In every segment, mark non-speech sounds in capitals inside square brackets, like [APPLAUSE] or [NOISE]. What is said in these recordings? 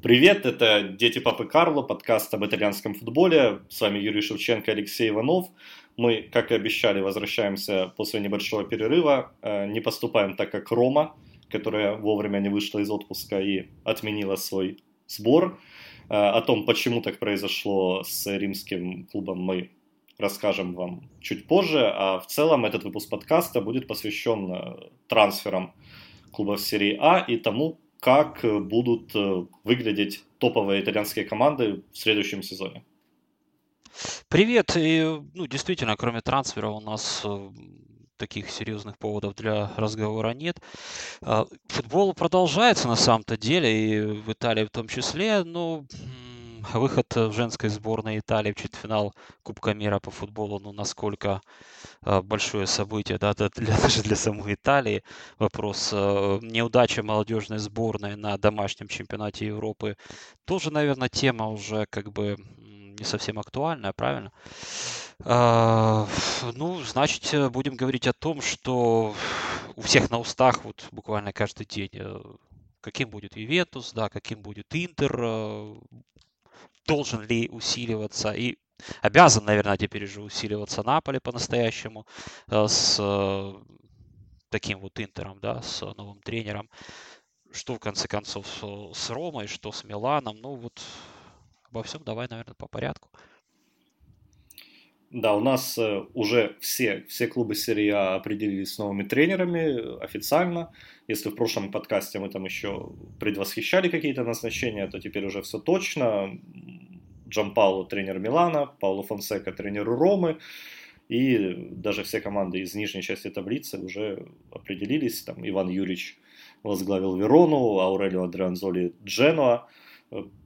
Привет, это «Дети Папы Карло», подкаст об итальянском футболе. С вами Юрий Шевченко, Алексей Иванов. Мы, как и обещали, возвращаемся после небольшого перерыва. Э, не поступаем так, как Рома, которая вовремя не вышла из отпуска и отменила свой сбор. Э, о том, почему так произошло с римским клубом, мы расскажем вам чуть позже. А в целом этот выпуск подкаста будет посвящен э, трансферам клубов серии А и тому, как будут э, выглядеть топовые итальянские команды в следующем сезоне. Привет. И, ну, действительно, кроме трансфера у нас э, таких серьезных поводов для разговора нет. А, футбол продолжается на самом-то деле, и в Италии в том числе, но выход в женской сборной Италии в четвертьфинал Кубка мира по футболу, ну, насколько а, большое событие, да, для, [LAUGHS] даже для самой Италии. Вопрос а, неудачи молодежной сборной на домашнем чемпионате Европы тоже, наверное, тема уже как бы не совсем актуальная, правильно? Ну, значит, будем говорить о том, что у всех на устах вот буквально каждый день э, каким будет Ювентус, да, каким будет Интер, э, должен ли усиливаться и обязан, наверное, теперь уже усиливаться Наполе по-настоящему э, с э, таким вот Интером, да, с новым тренером. Что, в конце концов, с Ромой, что с Миланом. Ну, вот обо всем давай, наверное, по порядку. Да, у нас э, уже все, все клубы серии А определились с новыми тренерами официально. Если в прошлом подкасте мы там еще предвосхищали какие-то назначения, то теперь уже все точно. Джан Пауло тренер Милана, Пауло Фонсека тренер Ромы. И даже все команды из нижней части таблицы уже определились. Там Иван Юрьевич возглавил Верону, Аурелио Адрианзоли Дженуа.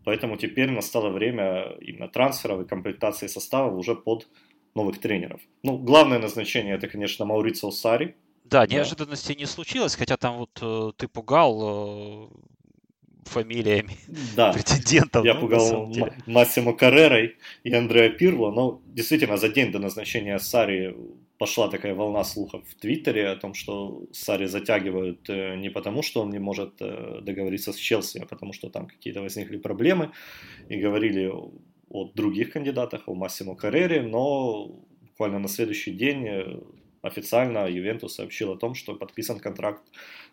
Поэтому теперь настало время именно трансферов и комплектации состава уже под новых тренеров. Ну, главное назначение это, конечно, Маурицио Сари. Да, неожиданности да. не случилось, хотя там вот э, ты пугал э, фамилиями [LAUGHS] да. претендентов. Я ну, пугал Массимо Каррерой и Андреа Пирло, но действительно за день до назначения Сари пошла такая волна слухов в Твиттере о том, что Сари затягивают э, не потому, что он не может э, договориться с Челси, а потому что там какие-то возникли проблемы, и говорили о других кандидатах, о Массимо Каррере, но буквально на следующий день э, официально Ювентус сообщил о том, что подписан контракт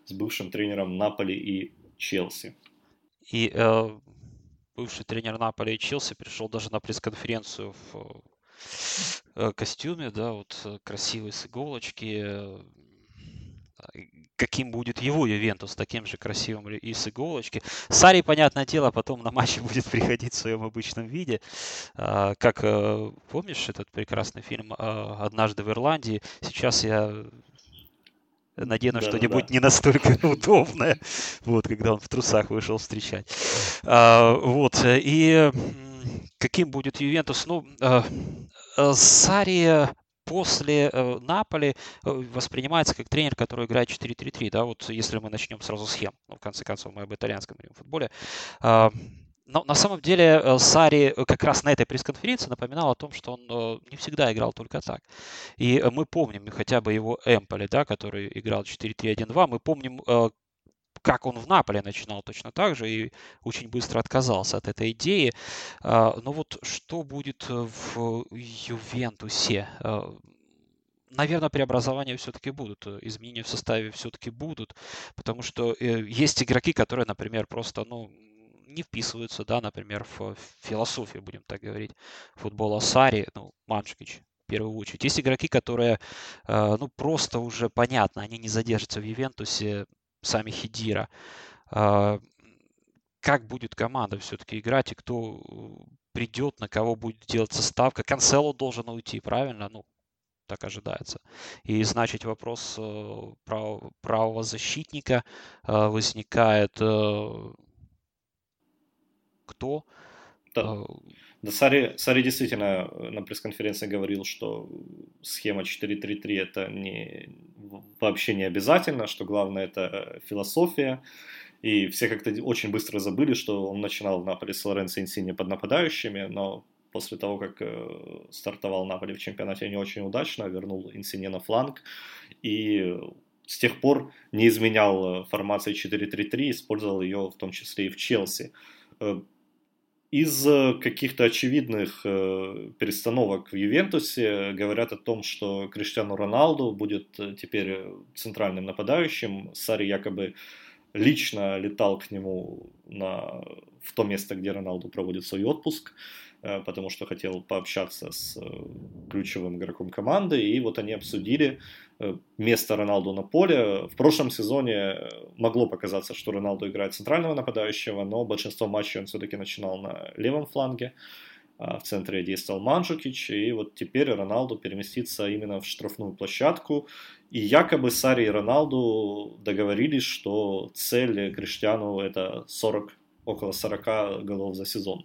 с бывшим тренером Наполи и Челси. И э, бывший тренер Наполи и Челси пришел даже на пресс-конференцию в э, костюме, да, вот э, красивый с иголочки. Э, каким будет его Ювентус, таким же красивым и с иголочки. Сари, понятное дело, потом на матче [LAUGHS] будет приходить в своем обычном виде. А, как помнишь этот прекрасный фильм «Однажды в Ирландии»? Сейчас я надену да, что-нибудь да. не настолько [LAUGHS] удобное, вот, когда он в трусах вышел встречать. А, вот, и каким будет Ювентус? Ну, а, а Сари после э, Наполи э, воспринимается как тренер, который играет 4-3-3, да, вот если мы начнем сразу схем, ну, в конце концов, мы об итальянском футболе, э, но на самом деле э, Сари как раз на этой пресс-конференции напоминал о том, что он не всегда играл только так. И мы помним хотя бы его Эмполи, да, который играл 4-3-1-2, мы помним, как он в Наполе начинал точно так же и очень быстро отказался от этой идеи. А, но вот что будет в Ювентусе? наверное, преобразования все-таки будут, изменения в составе все-таки будут, потому что есть игроки, которые, например, просто, ну, не вписываются, да, например, в философию, будем так говорить, футбола Сари, ну, Маншкич, в первую очередь. Есть игроки, которые, э, ну, просто уже понятно, они не задержатся в Ювентусе, сами Хидира. Э, как будет команда все-таки играть и кто придет, на кого будет делаться ставка. Канцело должен уйти, правильно? Ну, так ожидается. И значит вопрос э, прав, правого защитника возникает кто. Да. А, да, Сари, Сари действительно на пресс-конференции говорил, что схема 4-3-3 это не, вообще не обязательно, что главное это философия. И все как-то очень быстро забыли, что он начинал в Наполе с Лоренцо Инсини под нападающими, но после того, как э, стартовал Наполе в чемпионате не очень удачно, вернул Инсини на фланг, и с тех пор не изменял формации 4-3-3, использовал ее в том числе и в Челси. Из каких-то очевидных перестановок в Ювентусе говорят о том, что Криштиану Роналду будет теперь центральным нападающим. Сари якобы лично летал к нему на, в то место, где Роналду проводит свой отпуск. Э, потому что хотел пообщаться с э, ключевым игроком команды, и вот они обсудили э, место Роналду на поле. В прошлом сезоне могло показаться, что Роналду играет центрального нападающего, но большинство матчей он все-таки начинал на левом фланге. А в центре действовал Манджукич, и вот теперь Роналду переместится именно в штрафную площадку. И якобы Сари и Роналду договорились, что цель Криштиану это 40, около 40 голов за сезон.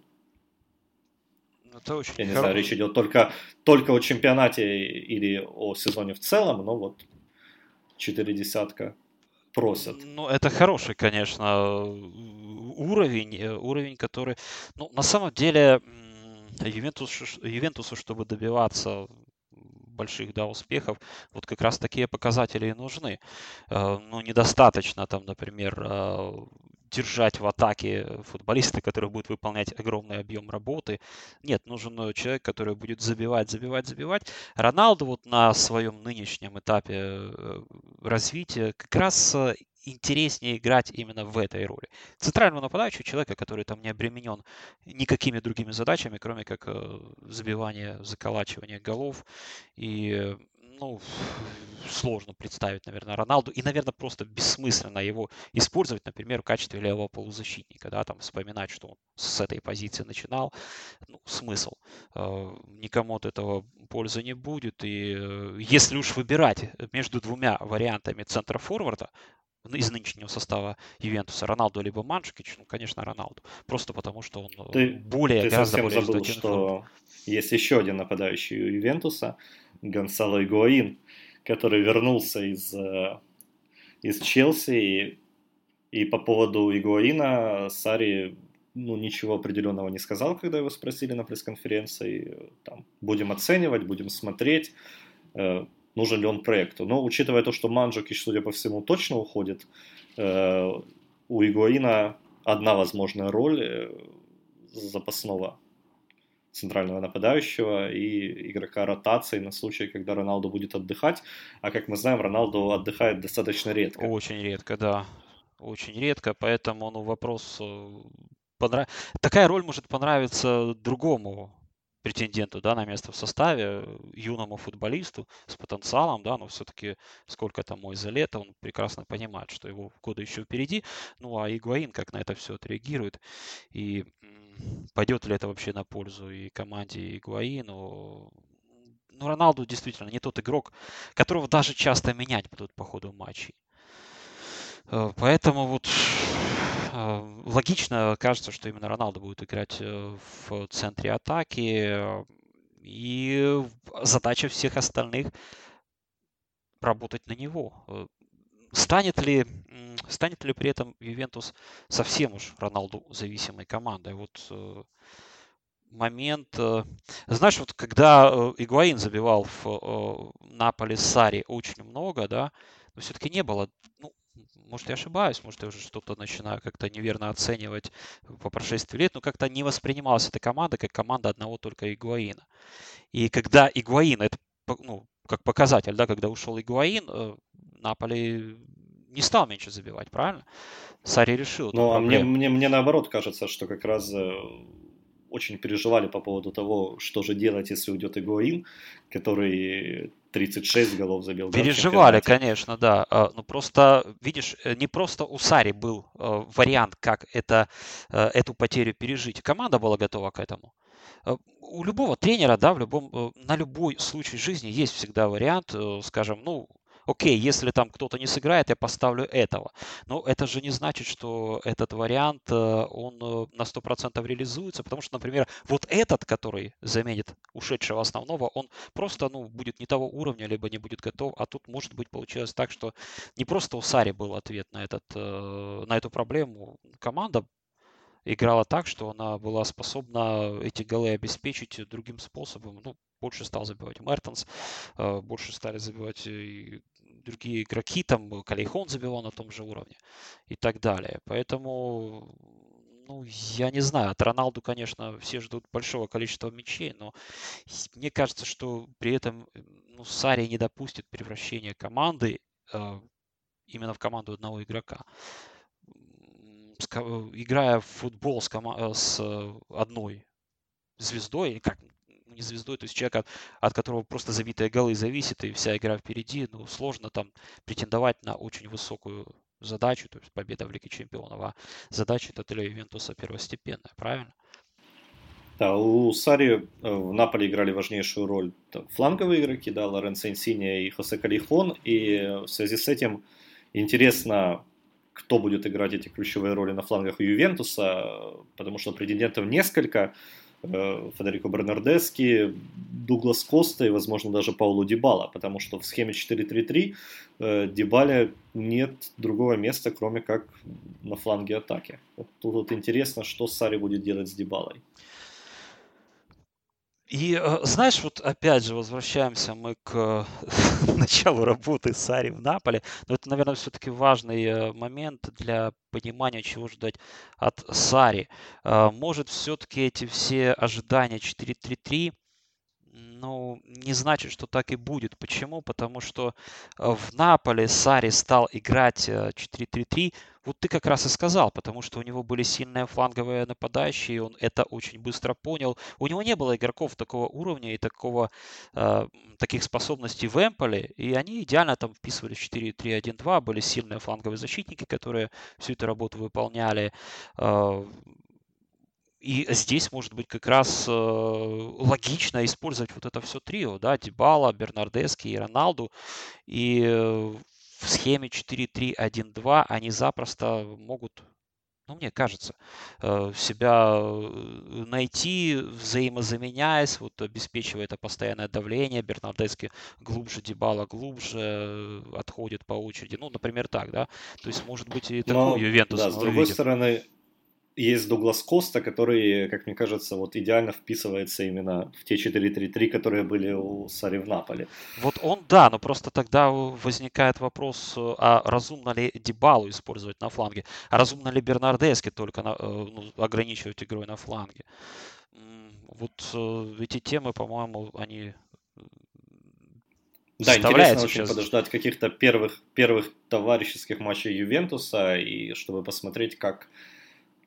Это очень Я не знаю, речь идет только, только о чемпионате или о сезоне в целом, но вот четыре десятка просят. Ну, это хороший, конечно, уровень, э, уровень, который, ну, на самом деле, Ювентусу, Ювентусу чтобы добиваться больших да, успехов, вот как раз такие показатели и нужны. Э, ну, недостаточно там, например, э, держать в атаке футболиста, который будет выполнять огромный объем работы. Нет, нужен человек, который будет забивать, забивать, забивать. Роналду вот на своем нынешнем этапе э, развития как раз э, интереснее играть именно в этой роли. Центрального нападающего человека, который там не обременен никакими другими задачами, кроме как э, забивания, заколачивания голов и ну, сложно представить, наверное, Роналду. И, наверное, просто бессмысленно его использовать, например, в качестве левого полузащитника, да, там вспоминать, что он с этой позиции начинал. Ну, смысл. Э, никому от этого пользы не будет. И э, если уж выбирать между двумя вариантами центра форварда, из нынешнего состава Ювентуса Роналду либо Манчукич, ну, конечно, Роналду. Просто потому, что он э, ты, более, ты гораздо более забыл, что есть еще один нападающий у Ювентуса, Гонсало Игуаин, который вернулся из, э, из Челси. И, и по поводу Игуаина Сари ну, ничего определенного не сказал, когда его спросили на пресс-конференции. Там, будем оценивать, будем смотреть, э, нужен ли он проекту. Но учитывая то, что Манджукич, судя по всему, точно уходит, э, у Игуаина одна возможная роль запасного центрального нападающего и игрока ротации на случай, когда Роналду будет отдыхать. А как мы знаем, Роналду отдыхает достаточно редко. Очень редко, да. Очень редко, поэтому ну, вопрос... Э, понрав... Такая роль может понравиться другому претенденту да, на место в составе, юному футболисту с потенциалом, да, но все-таки сколько там мой за лето, он прекрасно понимает, что его годы еще впереди. Ну а Игуаин как на это все отреагирует. И пойдет ли это вообще на пользу и команде, и Гуаину. Ну, Роналду действительно не тот игрок, которого даже часто менять будут по ходу матчей. Э, поэтому вот э, логично кажется, что именно Роналду будет играть э, в центре атаки. И задача всех остальных работать на него. Станет ли, станет ли при этом Ювентус совсем уж Роналду зависимой командой? Вот э, момент... Э, знаешь, вот когда э, Игуаин забивал в Наполе Сари очень много, да, но все-таки не было, ну, может, я ошибаюсь, может, я уже что-то начинаю как-то неверно оценивать по прошествии лет, но как-то не воспринималась эта команда как команда одного только Игуаина. И когда Игуаин, это ну, как показатель, да, когда ушел Игуаин, Наполи не стал меньше забивать, правильно? Сари решил. Ну, а мне, мне, мне наоборот кажется, что как раз э, очень переживали по поводу того, что же делать, если уйдет Игуаин, который 36 голов забил. Переживали, да, конечно, да. А, ну просто, видишь, э, не просто у Сари был э, вариант, как это, эту потерю пережить. Команда была готова к этому. У любого тренера, да, в любом, на любой случай жизни есть всегда вариант, скажем, ну, окей, если там кто-то не сыграет, я поставлю этого. Но это же не значит, что этот вариант, э, он э, на 100% реализуется, потому что, например, вот этот, который заменит ушедшего основного, он просто, ну, будет не того уровня, либо не будет готов, а тут, может быть, получилось так, что не просто у Сари был ответ на, этот, э, на эту проблему, команда играла так, что она была способна эти голы обеспечить другим способом. Ну, больше стал забивать Мертенс, больше стали забивать другие игроки, там Калейхон забивал на том же уровне и так далее. Поэтому, ну, я не знаю, от Роналду, конечно, все ждут большого количества мячей, но мне кажется, что при этом ну, Сари не допустит превращения команды э, именно в команду одного игрока. Играя в футбол с, с одной звездой, как не звездой, то есть человек, от, от которого просто забитые голы зависит, и вся игра впереди, ну, сложно там претендовать на очень высокую задачу, то есть победа в Лиге Чемпионов, а задача это для Ювентуса первостепенная, правильно? Да, у Сари э, в Наполе играли важнейшую роль фланговые игроки, да, Лоренцо Инсини и Хосе Калихон, и в связи с этим интересно, кто будет играть эти ключевые роли на флангах у Ювентуса, потому что претендентов несколько, Федерико Бернардески, Дуглас Коста и, возможно, даже Паулу Дибала, потому что в схеме 4-3-3 э, Дибале нет другого места, кроме как на фланге атаки. Вот тут вот интересно, что Сари будет делать с Дибалой. И э, знаешь, вот опять же возвращаемся мы к [LAUGHS] началу работы Сари в Наполе. Но это, наверное, все-таки важный э, момент для понимания, чего ждать от Сари. Э, может, все-таки эти все ожидания 4-3-3 ну, не значит, что так и будет. Почему? Потому что в Наполе Сари стал играть 4-3-3 вот ты как раз и сказал, потому что у него были сильные фланговые нападающие, он это очень быстро понял. У него не было игроков такого уровня и такого, э, таких способностей в Эмполе, и они идеально там вписывали 4-3-1-2, были сильные фланговые защитники, которые всю эту работу выполняли. Э, и здесь, может быть, как раз э, логично использовать вот это все трио, да, Дебала, Бернардески и Роналду. И э, в схеме 4-3-1-2 они запросто могут, ну, мне кажется, э, себя найти, взаимозаменяясь, вот обеспечивая это постоянное давление. Бернардески глубже, Дебала глубже отходит по очереди. Ну, например, так, да. То есть, может быть, и такую Ювентус Да, с другой видим. стороны, есть Дуглас Коста, который, как мне кажется, вот идеально вписывается именно в те 4-3-3, которые были у Сари в Наполе. Вот он, да, но просто тогда возникает вопрос, а разумно ли Дебалу использовать на фланге, а разумно ли Бернардески только на, э, ну, ограничивать игрой на фланге. Вот э, эти темы, по-моему, они да, интересно очень сейчас... подождать каких-то первых, первых товарищеских матчей Ювентуса, и чтобы посмотреть, как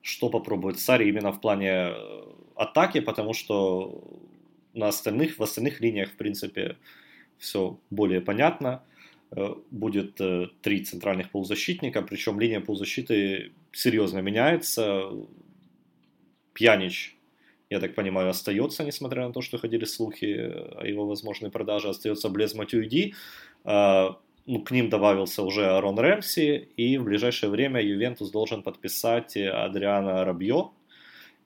что попробует Сари именно в плане э, атаки, потому что на остальных, в остальных линиях, в принципе, все более понятно. Э, будет э, три центральных полузащитника, причем линия полузащиты серьезно меняется. Пьянич, я так понимаю, остается, несмотря на то, что ходили слухи о его возможной продаже, остается Блез Матюиди ну, к ним добавился уже Арон Рэмси, и в ближайшее время Ювентус должен подписать Адриана Рабье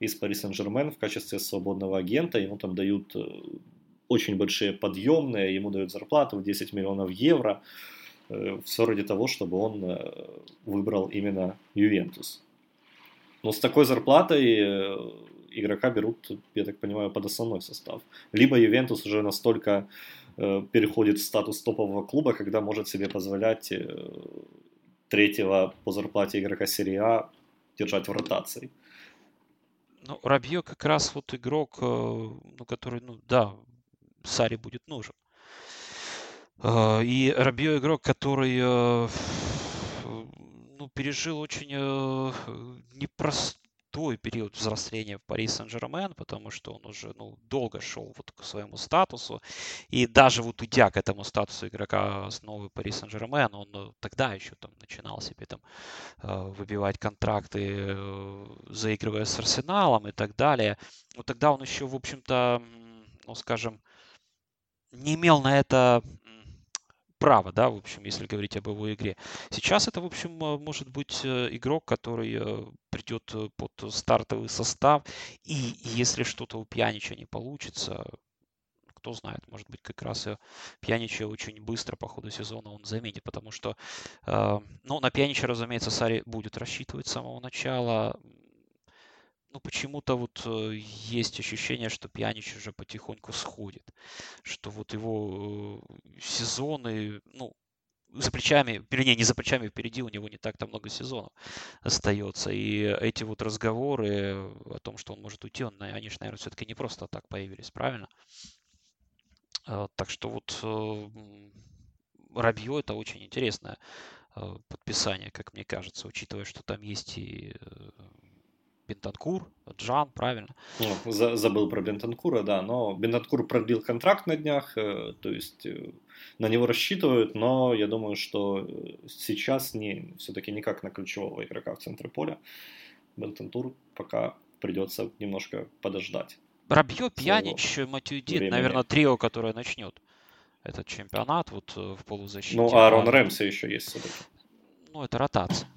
из Пари Сен-Жермен в качестве свободного агента. Ему там дают э, очень большие подъемные, ему дают зарплату в 10 миллионов евро. Э, Все ради того, чтобы он э, выбрал именно Ювентус. Но с такой зарплатой игрока берут, я так понимаю, под основной состав. Либо Ювентус уже настолько Э, переходит в статус топового клуба, когда может себе позволять э, третьего по зарплате игрока серии А держать в ротации. Ну, Рабье как раз вот игрок, э, ну, который, ну, да, Сари будет нужен. И Рабье игрок, который ну, пережил очень непрост, крутой период взросления в Пари Сен-Жермен, потому что он уже ну, долго шел вот к своему статусу. И даже вот идя к этому статусу игрока основы Пари Сен-Жермен, он э, тогда еще там начинал себе там э, выбивать контракты, э, заигрывая с Арсеналом и так далее. Но тогда он еще, в общем-то, ну, скажем, не имел на это право, да, в общем, если говорить об его игре. Сейчас это, в общем, э, может быть э, игрок, который э, придет под стартовый состав, и если что-то у Пьянича не получится, кто знает, может быть, как раз и Пьянича очень быстро по ходу сезона он заметит, потому что, ну, на Пьянича, разумеется, Сари будет рассчитывать с самого начала, ну, почему-то вот э, есть ощущение, что Пьянич уже потихоньку сходит. Что вот его э, сезоны, ну, за плечами, вернее, не за плечами, впереди у него не так-то много сезонов остается. И эти вот разговоры о том, что он может уйти, он, они же, наверное, все-таки не просто так появились, правильно? А, так что вот э, Рабье это очень интересное э, подписание, как мне кажется, учитывая, что там есть и Бентанкур, Джан, правильно? Ну, за, забыл про Бентанкура, да, но Бентанкур продлил контракт на днях, э, то есть э, на него рассчитывают, но я думаю, что э, сейчас не, все-таки никак на ключевого игрока в центре поля. Бентанкур пока придется немножко подождать. Рабье, Пьянич, Матюдин, наверное, трио, которое начнет этот чемпионат вот в полузащите. Ну, а Аарон Рэмси еще есть все-таки. Ну, это ротация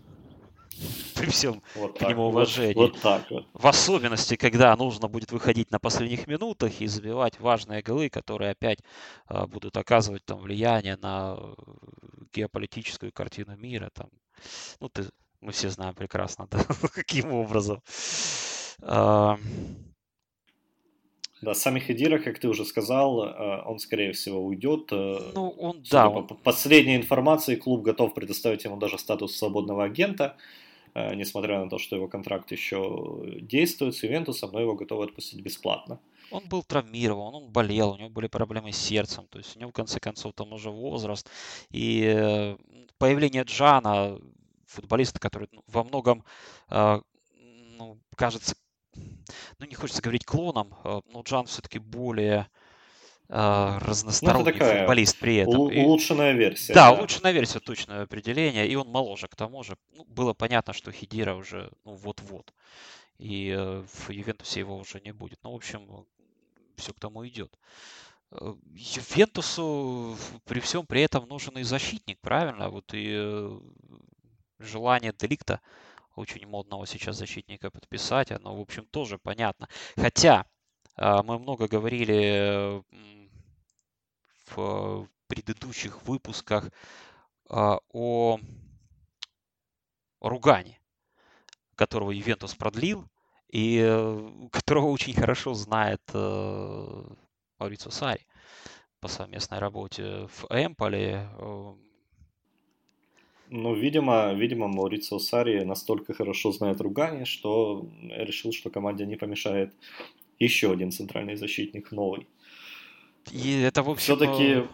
при всем вот к нему уважении. Вот, вот так вот. В особенности, когда нужно будет выходить на последних минутах и забивать важные голы, которые опять а, будут оказывать там влияние на э, геополитическую картину мира. Там. Ну, ты, мы все знаем прекрасно, [LAUGHS] да, каким образом. А... Да, Сами Хедира, как ты уже сказал, э, он, скорее всего, уйдет. Э, ну, он, да. По последней информации, клуб готов предоставить ему даже статус свободного агента. Э, несмотря на то, что его контракт еще действует с Ювентусом, но его готовы отпустить бесплатно. Он был травмирован, он болел, у него были проблемы с сердцем, то есть у него в конце концов там уже возраст. И э, появление Джана, футболиста, который ну, во многом э, ну, кажется, ну не хочется говорить клоном, но Джан все-таки более разносторонний ну, такая футболист при этом. Улучшенная версия. Да, да, улучшенная версия, точное определение. И он моложе к тому же. Ну, было понятно, что Хидира уже ну, вот-вот. И э, в Ювентусе его уже не будет. Ну, в общем, все к тому идет. Э, Ювентусу при всем при этом нужен и защитник, правильно? Вот и э, желание Деликта очень модного сейчас защитника подписать, оно, в общем, тоже понятно. Хотя а, мы много говорили в предыдущих выпусках а, о Ругане, которого Ювентус продлил, и э, [LAUGHS] которого очень хорошо знает э, Маурицо Сари по совместной работе в Эмполе. Э. Ну, видимо, видимо, Маурицио Сари настолько хорошо знает Ругани, что решил, что команде не помешает еще один центральный защитник новый. И это, в общем... Все-таки,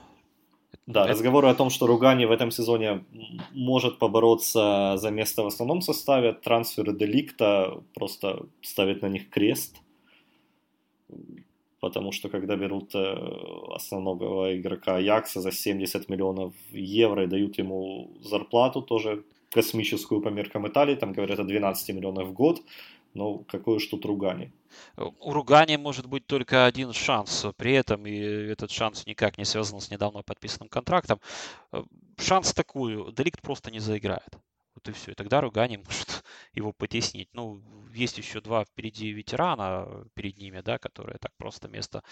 да, это... разговоры о том, что Ругани в этом сезоне может побороться за место в основном составе, трансферы Деликта просто ставят на них крест. Потому что когда берут э, основного игрока Аякса за 70 миллионов евро и дают ему зарплату тоже космическую по меркам Италии, там говорят о 12 миллионов в год, ну, какой уж тут Ругани. У Ругани может быть только один шанс при этом, и этот шанс никак не связан с недавно подписанным контрактом. Э, шанс такой, Деликт просто не заиграет. Вот и все. И тогда Ругани [LAUGHS] может его потеснить. Ну, есть еще два впереди ветерана перед ними, да, которые так просто место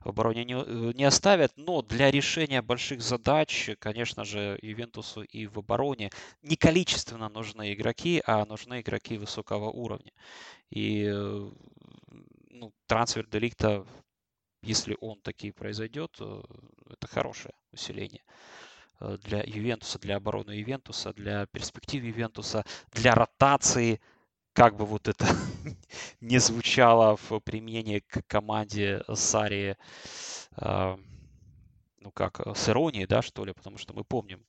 в обороне не, э, не оставят. Но для решения больших задач, конечно же, Ювентусу и в обороне не количественно нужны игроки, а нужны игроки высокого уровня. И э, ну, трансфер Деликта, если он таки произойдет, э, это хорошее усиление. Э, для Ювентуса, для обороны Ювентуса, для перспектив Ювентуса, для ротации, как бы вот это [LAUGHS] не звучало в применении к команде Сари, э, ну как, с иронией, да, что ли, потому что мы помним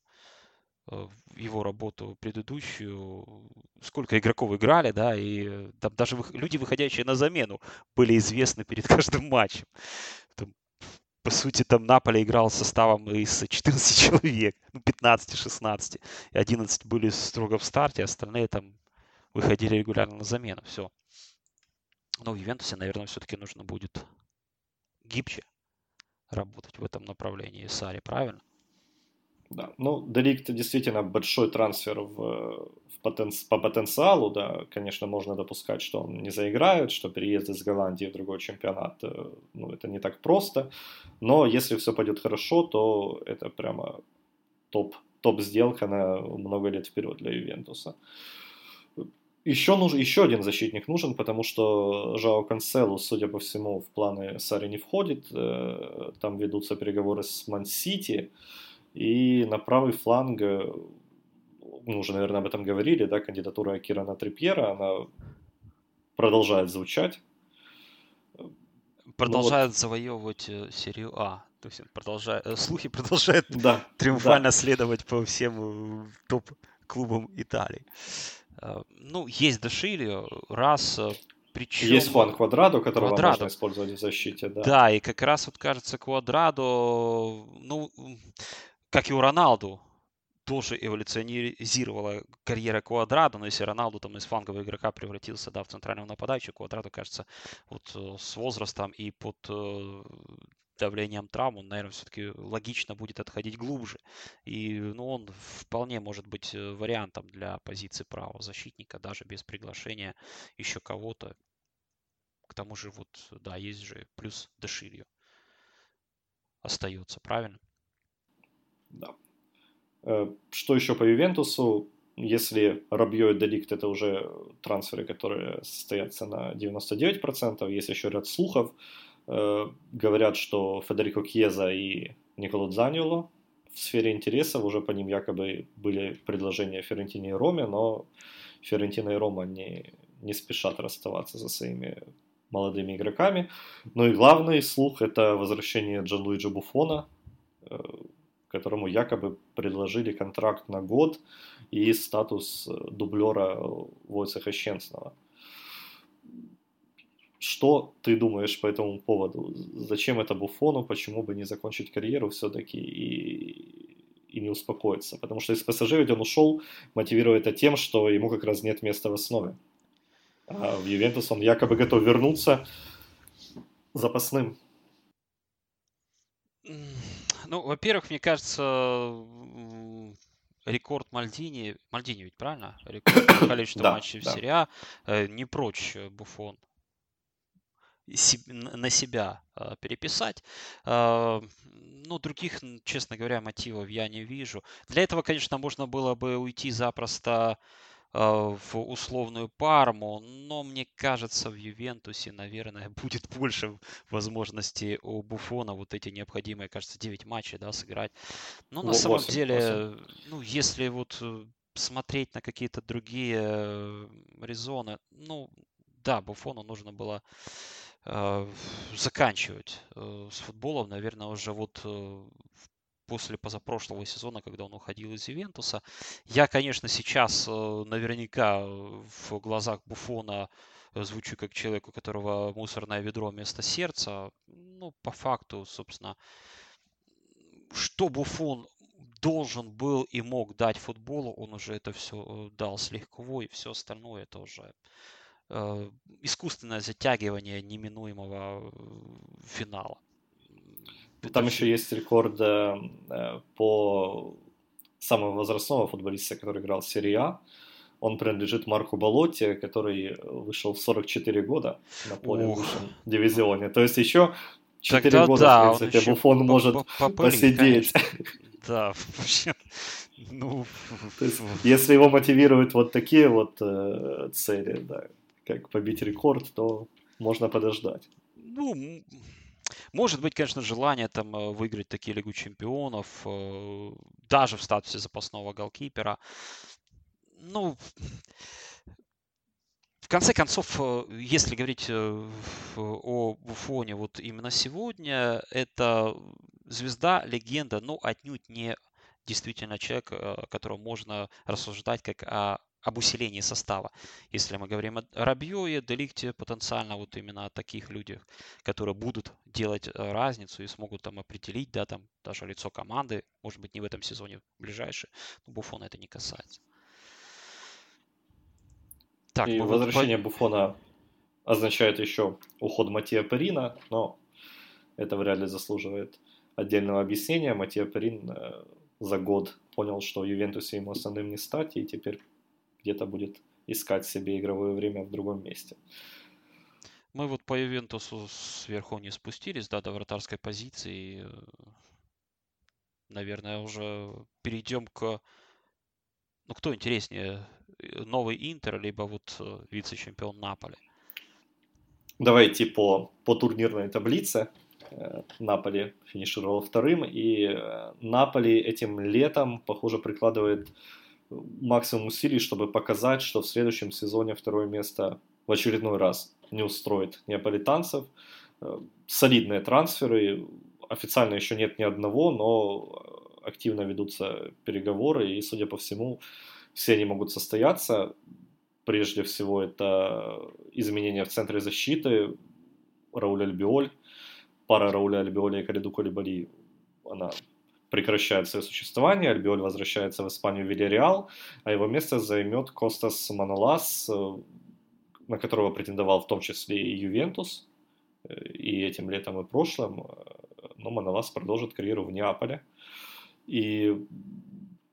э, его работу предыдущую, сколько игроков играли, да, и там даже люди, выходящие на замену, были известны перед [LAUGHS] каждым матчем по сути, там Наполе играл составом из 14 человек, [LAUGHS] ну, 15-16, и 11 были строго в старте, остальные там выходили регулярно на замену, все. Но в Ювентусе, наверное, все-таки нужно будет гибче работать в этом направлении Сари, правильно? Да, ну, Деликт действительно большой трансфер в потен, по потенциалу, да, конечно, можно допускать, что он не заиграет, что переезд из Голландии в другой чемпионат, э, ну, это не так просто, но если все пойдет хорошо, то это прямо топ, топ сделка на много лет вперед для Ювентуса. Еще, нужен, еще один защитник нужен, потому что Жао Канцелу, судя по всему, в планы Сари не входит. Э, там ведутся переговоры с Ман-Сити. И на правый фланг, э, мы уже, наверное, об этом говорили, да, кандидатура Кирана Трипьера, она продолжает звучать. Продолжает ну, вот... завоевывать э, серию А. То есть продолжает, э, слухи [LAUGHS] продолжают да, триумфально да. следовать по всем топ-клубам Италии. Ну, есть Дешилио, раз причем... Есть Хуан Квадрадо, которого Квадрадо. можно использовать в защите, да. Да, и как раз вот кажется Квадрадо, ну, как и у Роналду, тоже эволюционизировала карьера Квадрадо, но если Роналду там из флангового игрока превратился да, в центрального нападающего, Квадрадо, кажется, вот э, с возрастом и под э, давлением травм, он, наверное, все-таки логично будет отходить глубже. И ну, он вполне может быть э, вариантом для позиции правого защитника, даже без приглашения еще кого-то. К тому же, вот, да, есть же плюс Деширью. Остается, правильно? Да. Э, что еще по Ювентусу? Если Рабьё и Деликт это уже трансферы, которые состоятся на 99%, есть еще ряд слухов, Э, говорят, что Федерико Кьеза и Николо Дзаниоло в сфере интересов, уже по ним якобы были предложения Ферентине и Роме, но Ферентина и Рома не, не спешат расставаться со своими молодыми игроками. Ну и главный слух это возвращение Джан Луиджи Буфона, э, которому якобы предложили контракт на год и статус дублера Войцеха Щенсного. Что ты думаешь по этому поводу? Зачем это Буфону? Почему бы не закончить карьеру все-таки и, и не успокоиться? Потому что из ПСЖ ведь он ушел, мотивируя это тем, что ему как раз нет места в основе. А в Ювентус он якобы готов вернуться запасным. Ну, во-первых, мне кажется, рекорд Мальдини, Мальдини ведь правильно? Рекорд [COUGHS] количества матчей в серии А э, не прочь Буфон на себя а, переписать. Ну, других, честно говоря, мотивов я не вижу. Для этого, конечно, можно было бы уйти запросто в условную Парму, но мне кажется, в Ювентусе, наверное, [LAUGHS] будет больше возможностей у Буфона вот эти необходимые, кажется, 9 матчей, да, сыграть. Но на 8, самом деле, 8. ну, если вот э, смотреть на какие-то другие э, резоны, ну, да, Буфону нужно было Э, заканчивать с футболом, наверное, уже вот э, после позапрошлого сезона, когда он уходил из Ювентуса. Я, конечно, сейчас наверняка в глазах Буфона звучу как человек, у которого мусорное ведро вместо сердца. Ну, по факту, собственно, что Буфон должен был и мог дать футболу, он уже это все дал с легковой, и все остальное это уже Э, искусственное затягивание неминуемого э, финала. Там Это еще есть рекорд э, по самого возрастного футболиста, который играл в серии А. Он принадлежит Марку Болотти, который вышел в 44 года на поле Ух. в высшем дивизионе. То есть еще 4 Тогда года, да, в принципе, Буфон может посидеть. Да, вообще. Ну, То есть, если его мотивируют вот такие вот э, цели, да, как побить рекорд, то можно подождать. Ну, может быть, конечно, желание там э, выиграть такие Лигу чемпионов, э, даже в статусе запасного голкипера. Ну, в конце концов, э, если говорить о Буфоне вот именно сегодня, это звезда, легенда, но отнюдь не действительно человек, о котором можно рассуждать как о об усилении состава. Если мы говорим о Рабье, Деликте, потенциально вот именно о таких людях, которые будут делать э, разницу и смогут там определить, да, там даже лицо команды, может быть, не в этом сезоне, в ближайший, но Буфона это не касается. Так, и возвращение вот... Буфона означает еще уход Матья Перина, но это вряд ли заслуживает отдельного объяснения. Матья Перин э, за год понял, что Ювентусе ему основным не стать, и теперь где-то будет искать себе игровое время в другом месте. Мы вот по Ювентусу сверху не спустились, да, до вратарской позиции. Наверное, уже перейдем к... Ну, кто интереснее, новый Интер, либо вот э, вице-чемпион Наполи? Давайте по, по турнирной таблице. Наполи финишировал вторым, и Наполи этим летом, похоже, прикладывает максимум усилий, чтобы показать, что в следующем сезоне второе место в очередной раз не устроит неаполитанцев. Солидные трансферы, официально еще нет ни одного, но активно ведутся переговоры, и, судя по всему, все они могут состояться. Прежде всего, это изменения в центре защиты, Рауль Альбиоль, пара Рауля Альбиоля и Калиду Колибали, она прекращает свое существование, Альбиоль возвращается в Испанию в Вильяреал, а его место займет Костас Манолас, на которого претендовал в том числе и Ювентус, и этим летом, и прошлым, но Манолас продолжит карьеру в Неаполе. И,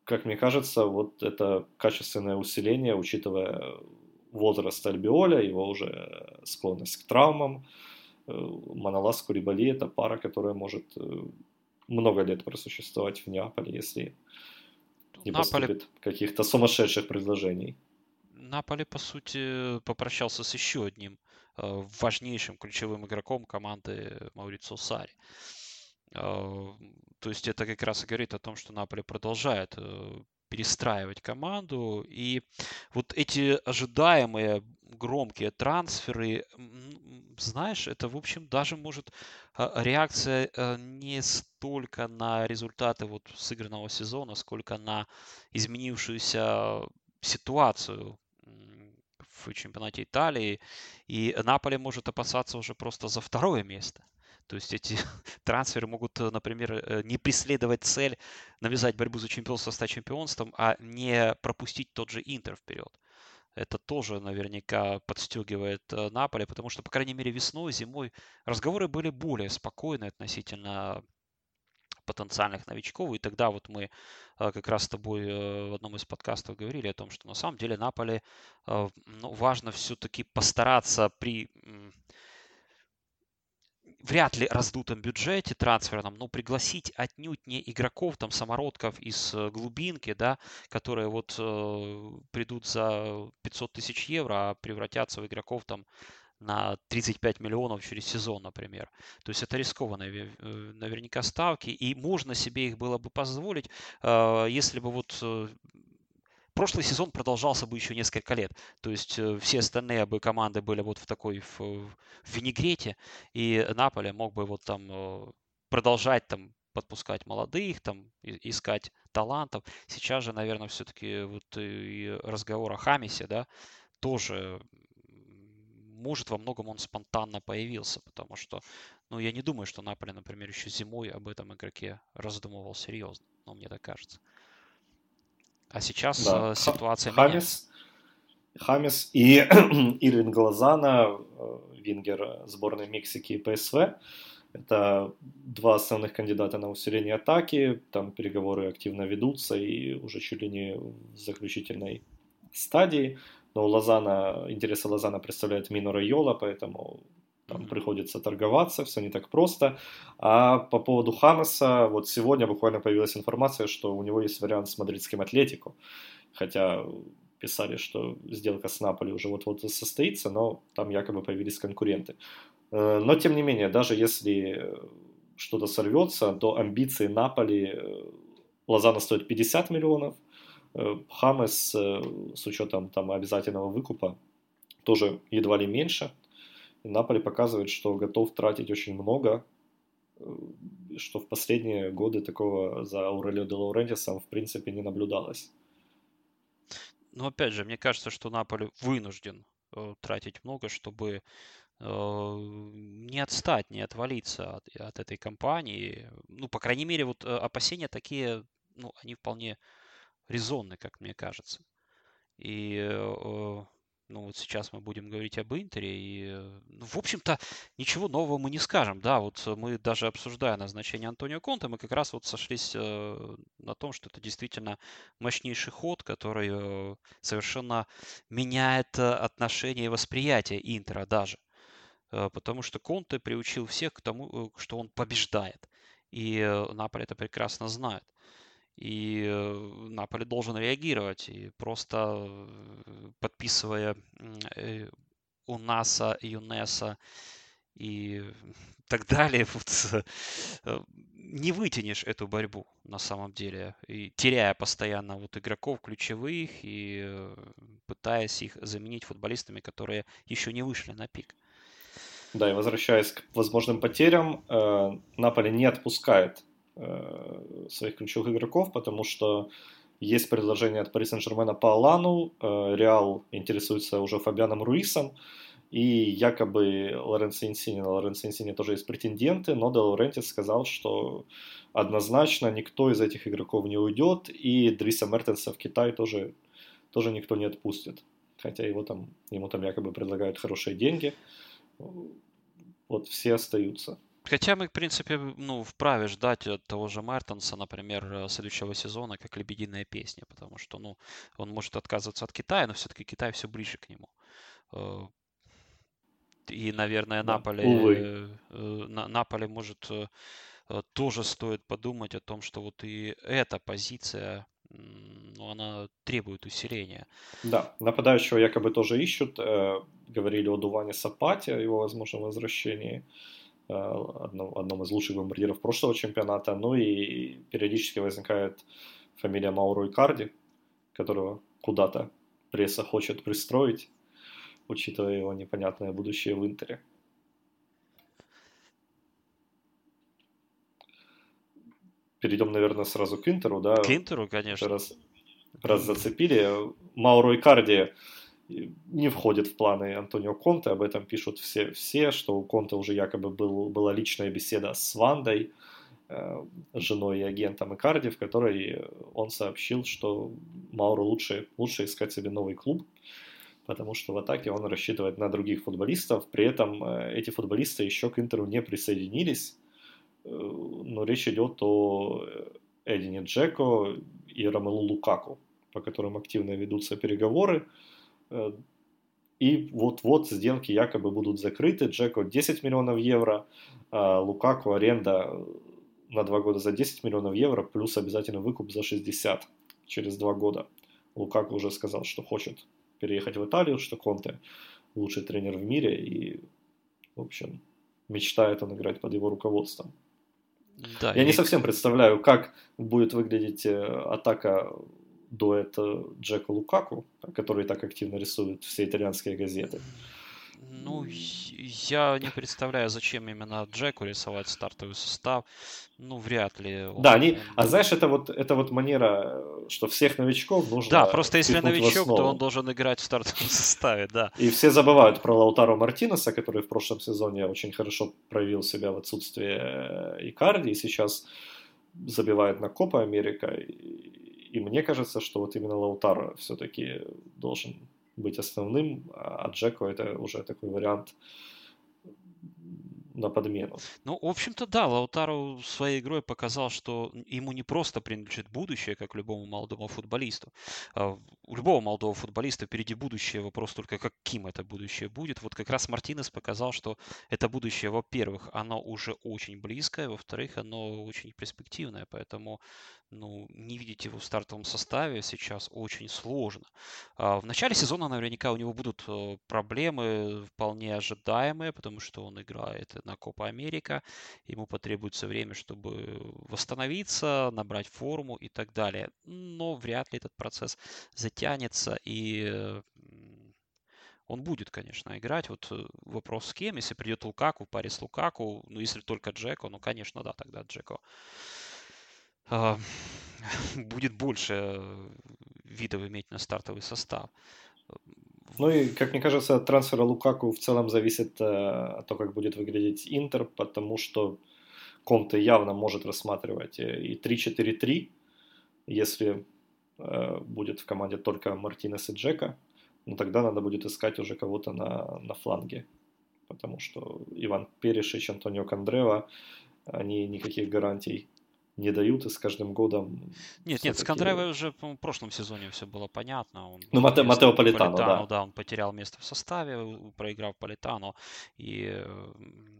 как мне кажется, вот это качественное усиление, учитывая возраст Альбиоля, его уже склонность к травмам, Манолас Курибали – это пара, которая может э, много лет просуществовать в Неаполе, если не Наполе... поступит каких-то сумасшедших предложений. Наполе, по сути, попрощался с еще одним э, важнейшим ключевым игроком команды Маурицо Сари. Э, то есть это как раз и говорит о том, что Наполе продолжает э, перестраивать команду. И вот эти ожидаемые громкие трансферы, знаешь, это, в общем, даже может а, реакция э, не столько на результаты вот сыгранного сезона, сколько на изменившуюся ситуацию в чемпионате Италии. И Наполе может опасаться уже просто за второе место. То есть эти [LAUGHS] трансферы могут, э, например, э, не преследовать цель навязать борьбу за чемпионство, стать чемпионством, а не пропустить тот же Интер вперед. Это тоже наверняка подстегивает э, Наполе, потому что, по крайней мере, весной, зимой разговоры были более спокойны относительно потенциальных новичков. И тогда вот мы как раз с тобой в одном из подкастов говорили о том, что на самом деле Наполе ну, важно все-таки постараться при вряд ли раздутом бюджете трансферном, но пригласить отнюдь не игроков, там, самородков из э, глубинки, да, которые вот э, придут за 500 тысяч евро, а превратятся в игроков там на 35 миллионов через сезон, например. То есть это рискованные э, наверняка ставки, и можно себе их было бы позволить, э, если бы вот прошлый сезон продолжался бы еще несколько лет. То есть э, все остальные бы команды были вот в такой в, в винегрете, и Наполе мог бы вот там э, продолжать там подпускать молодых, там искать талантов. Сейчас же, наверное, все-таки вот и разговор о Хамисе, да, тоже может во многом он спонтанно появился, потому что, ну, я не думаю, что Наполе, например, еще зимой об этом игроке раздумывал серьезно, но мне так кажется. А сейчас да. Э, ситуация Хамис, меняется. Хамис и [CLEARS THROAT] Ирвин Глазана, э, вингер сборной Мексики и ПСВ. Это два основных кандидата на усиление атаки. Там переговоры активно ведутся и уже чуть ли не в заключительной стадии. Но у Лозана, интересы Лозана представляет Мино Райола, поэтому там приходится торговаться, все не так просто. А по поводу Хамаса, вот сегодня буквально появилась информация, что у него есть вариант с мадридским Атлетико, хотя писали, что сделка с Наполи уже вот-вот состоится, но там якобы появились конкуренты. Э, но тем не менее, даже если что-то сорвется, то амбиции Наполи э, Лозана стоит 50 миллионов, э, Хамес с учетом там обязательного выкупа тоже едва ли меньше – Наполи показывает, что готов тратить очень много, э, что в последние годы такого за Аурелио де Лаурентисом в принципе не наблюдалось. Но опять же, мне кажется, что Наполи вынужден э, тратить много, чтобы э, не отстать, не отвалиться от, от этой компании. Ну, по крайней мере, вот опасения такие, ну, они вполне резонны, как мне кажется. И ну вот сейчас мы будем говорить об Интере, и, ну, в общем-то, ничего нового мы не скажем, да, вот мы даже обсуждая назначение Антонио Конта, мы как раз вот сошлись э, на том, что это действительно мощнейший ход, который э, совершенно меняет э, отношение и восприятие Интера даже, э, потому что Конте приучил всех к тому, э, что он побеждает, и э, Наполе это прекрасно знает. И э, Наполе должен реагировать. И просто подписывая э, у НАСА, ЮНЕСа и [LAUGHS] так далее. [LAUGHS] Вот, э, не вытянешь эту борьбу на самом деле, и теряя постоянно вот игроков ключевых и пытаясь их заменить футболистами, которые еще не вышли на пик. Да, и возвращаясь к возможным потерям, Наполе не отпускает своих ключевых игроков, потому что есть предложение от Пари Сен-Жермена по Алану, э, Реал интересуется уже Фабианом Руисом, и якобы Лоренцо Инсини, на Лоренцо Инсини тоже есть претенденты, но Де Лорентис сказал, что однозначно никто из этих игроков не уйдет, и Дриса Мертенса в Китай тоже, тоже никто не отпустит. Хотя его там, ему там якобы предлагают хорошие деньги. Вот все остаются. Хотя мы, в принципе, ну, вправе ждать от того же Мертенса, например, э, следующего сезона, как «Лебединая песня», потому что, ну, он может отказываться от Китая, но все-таки Китай все ближе к нему. Э, и, наверное, Наполе. Э, Наполе может тоже стоит подумать о том, что вот и эта позиция ну, она требует усиления. Да, нападающего якобы тоже ищут. говорили о Дуване Сапате, о его возможном возвращении. Э, одном, одном из лучших бомбардиров прошлого чемпионата. Ну и периодически возникает фамилия Мауро Икарди, которого куда-то пресса хочет пристроить, учитывая его непонятное будущее в Интере. Перейдем, наверное, сразу к Интеру, да? К Интеру, конечно. Раз, раз зацепили. Мауро Икарди не входит в планы Антонио Конте, об этом пишут все, все что у Конте уже якобы был, была личная беседа с Вандой, э, женой и агентом Икарди, в которой он сообщил, что Мауру лучше, лучше искать себе новый клуб, потому что в атаке он рассчитывает на других футболистов, при этом э, эти футболисты еще к Интеру не присоединились, э, но речь идет о Эдине Джеко и Ромелу Лукаку, по которым активно ведутся переговоры. Э, и вот-вот сделки якобы будут закрыты. Джеко 10 миллионов евро, а Лукаку аренда на два года за 10 миллионов евро, плюс обязательно выкуп за 60 через два года. Лукаку уже сказал, что хочет переехать в Италию, что Конте лучший тренер в мире, и, в общем, мечтает он играть под его руководством. Да, Я и... не совсем представляю, как будет выглядеть э, атака дуэт Джека Лукаку, который так активно рисуют все итальянские газеты. Ну, я не представляю, зачем именно Джеку рисовать стартовый состав. Ну, вряд ли. Он, да, они, а знаешь, это вот, это вот манера, что всех новичков нужно Да, просто если новичок, то он должен играть в стартовом составе, да. И все забывают про Лаутаро Мартинеса, который в прошлом сезоне очень хорошо проявил себя в отсутствии э, Икарди, и сейчас забивает на Копа Америка. И мне кажется, что вот именно Лаутаро все-таки должен быть основным, а Джеко это уже такой вариант на подмену. Ну, в общем-то, да, Лаутаро своей игрой показал, что ему не просто принадлежит будущее, как любому молодому футболисту. А у любого молодого футболиста впереди будущее, вопрос только, каким это будущее будет. Вот как раз Мартинес показал, что это будущее, во-первых, оно уже очень близкое, во-вторых, оно очень перспективное, поэтому ну, не видеть его в стартовом составе сейчас очень сложно. А в начале сезона наверняка у него будут э, проблемы вполне ожидаемые, потому что он играет на Копа Америка, ему потребуется время, чтобы восстановиться, набрать форму и так далее. Но вряд ли этот процесс затянется и он будет, конечно, играть. Вот э, вопрос с кем. Если придет Лукаку паре с Лукаку, ну, если только Джеко, ну, конечно, да, тогда Джеко [LAUGHS] будет больше видов иметь на стартовый состав. Ну и, как мне кажется, от трансфера Лукаку в целом зависит э, того, как будет выглядеть Интер, потому что Конте явно может рассматривать э, и 3-4-3, если э, будет в команде только Мартинес и Джека, но тогда надо будет искать уже кого-то на, на фланге, потому что Иван Перешич, Антонио Кондрева, они никаких гарантий не дают, и с каждым годом... Нет, нет, с Кондраевой уже в прошлом сезоне все было понятно. Он ну, Мате, Матео Политано, Политано, да. да. он потерял место в составе, проиграв Политано. И, э,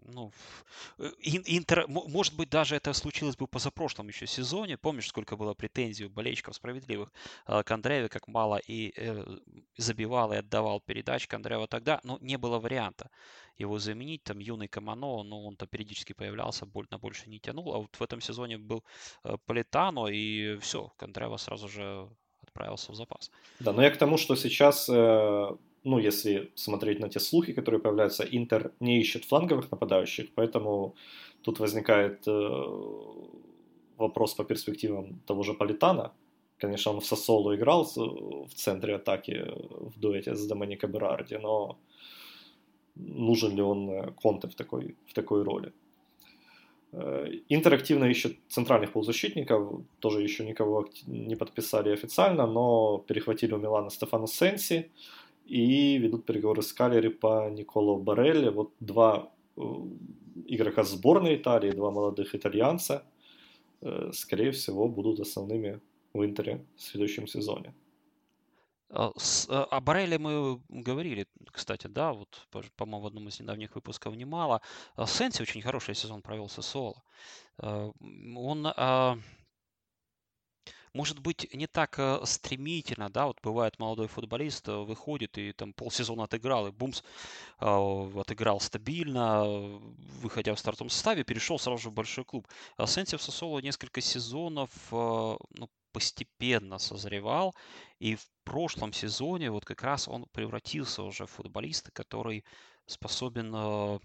ну, Интер, может быть, даже это случилось бы позапрошлом еще сезоне. Помнишь, сколько было претензий у болельщиков справедливых э, к Андрееве, как мало и э, забивал, и отдавал передач Кондреева тогда, но не было варианта. Его заменить. Там юный Камано, но он-то периодически появлялся, на больше не тянул. А вот в этом сезоне был э, Политано, и все, Кондрева сразу же отправился в запас. Да, но я к тому, что сейчас, э, ну, если смотреть на те слухи, которые появляются, Интер не ищет фланговых нападающих, поэтому тут возникает э, вопрос по перспективам того же Политана. Конечно, он в Сосолу играл в центре атаки в дуэте с Доминико Берарди, но нужен ли он Конте в такой, в такой роли? Э, интерактивно ищут центральных полузащитников, тоже еще никого не подписали официально, но перехватили у Милана Стефана Сенси и ведут переговоры с Калери по Николо Барелли. Вот два э, игрока сборной Италии, два молодых итальянца, э, скорее всего, будут основными в Интере в следующем сезоне. А, с, а, о Бареле мы говорили, кстати, да, вот, по-моему, в одном из недавних выпусков немало. А, Сенси очень хороший сезон провел с Соло. Он, может быть, не так стремительно, да, вот бывает молодой футболист выходит и там полсезона отыграл, и бумс отыграл стабильно, выходя в стартовом составе, перешел сразу же в большой клуб. А Сенси в Сосоло несколько сезонов, ну, постепенно созревал, и в прошлом сезоне вот как раз он превратился уже в футболиста, который способен э,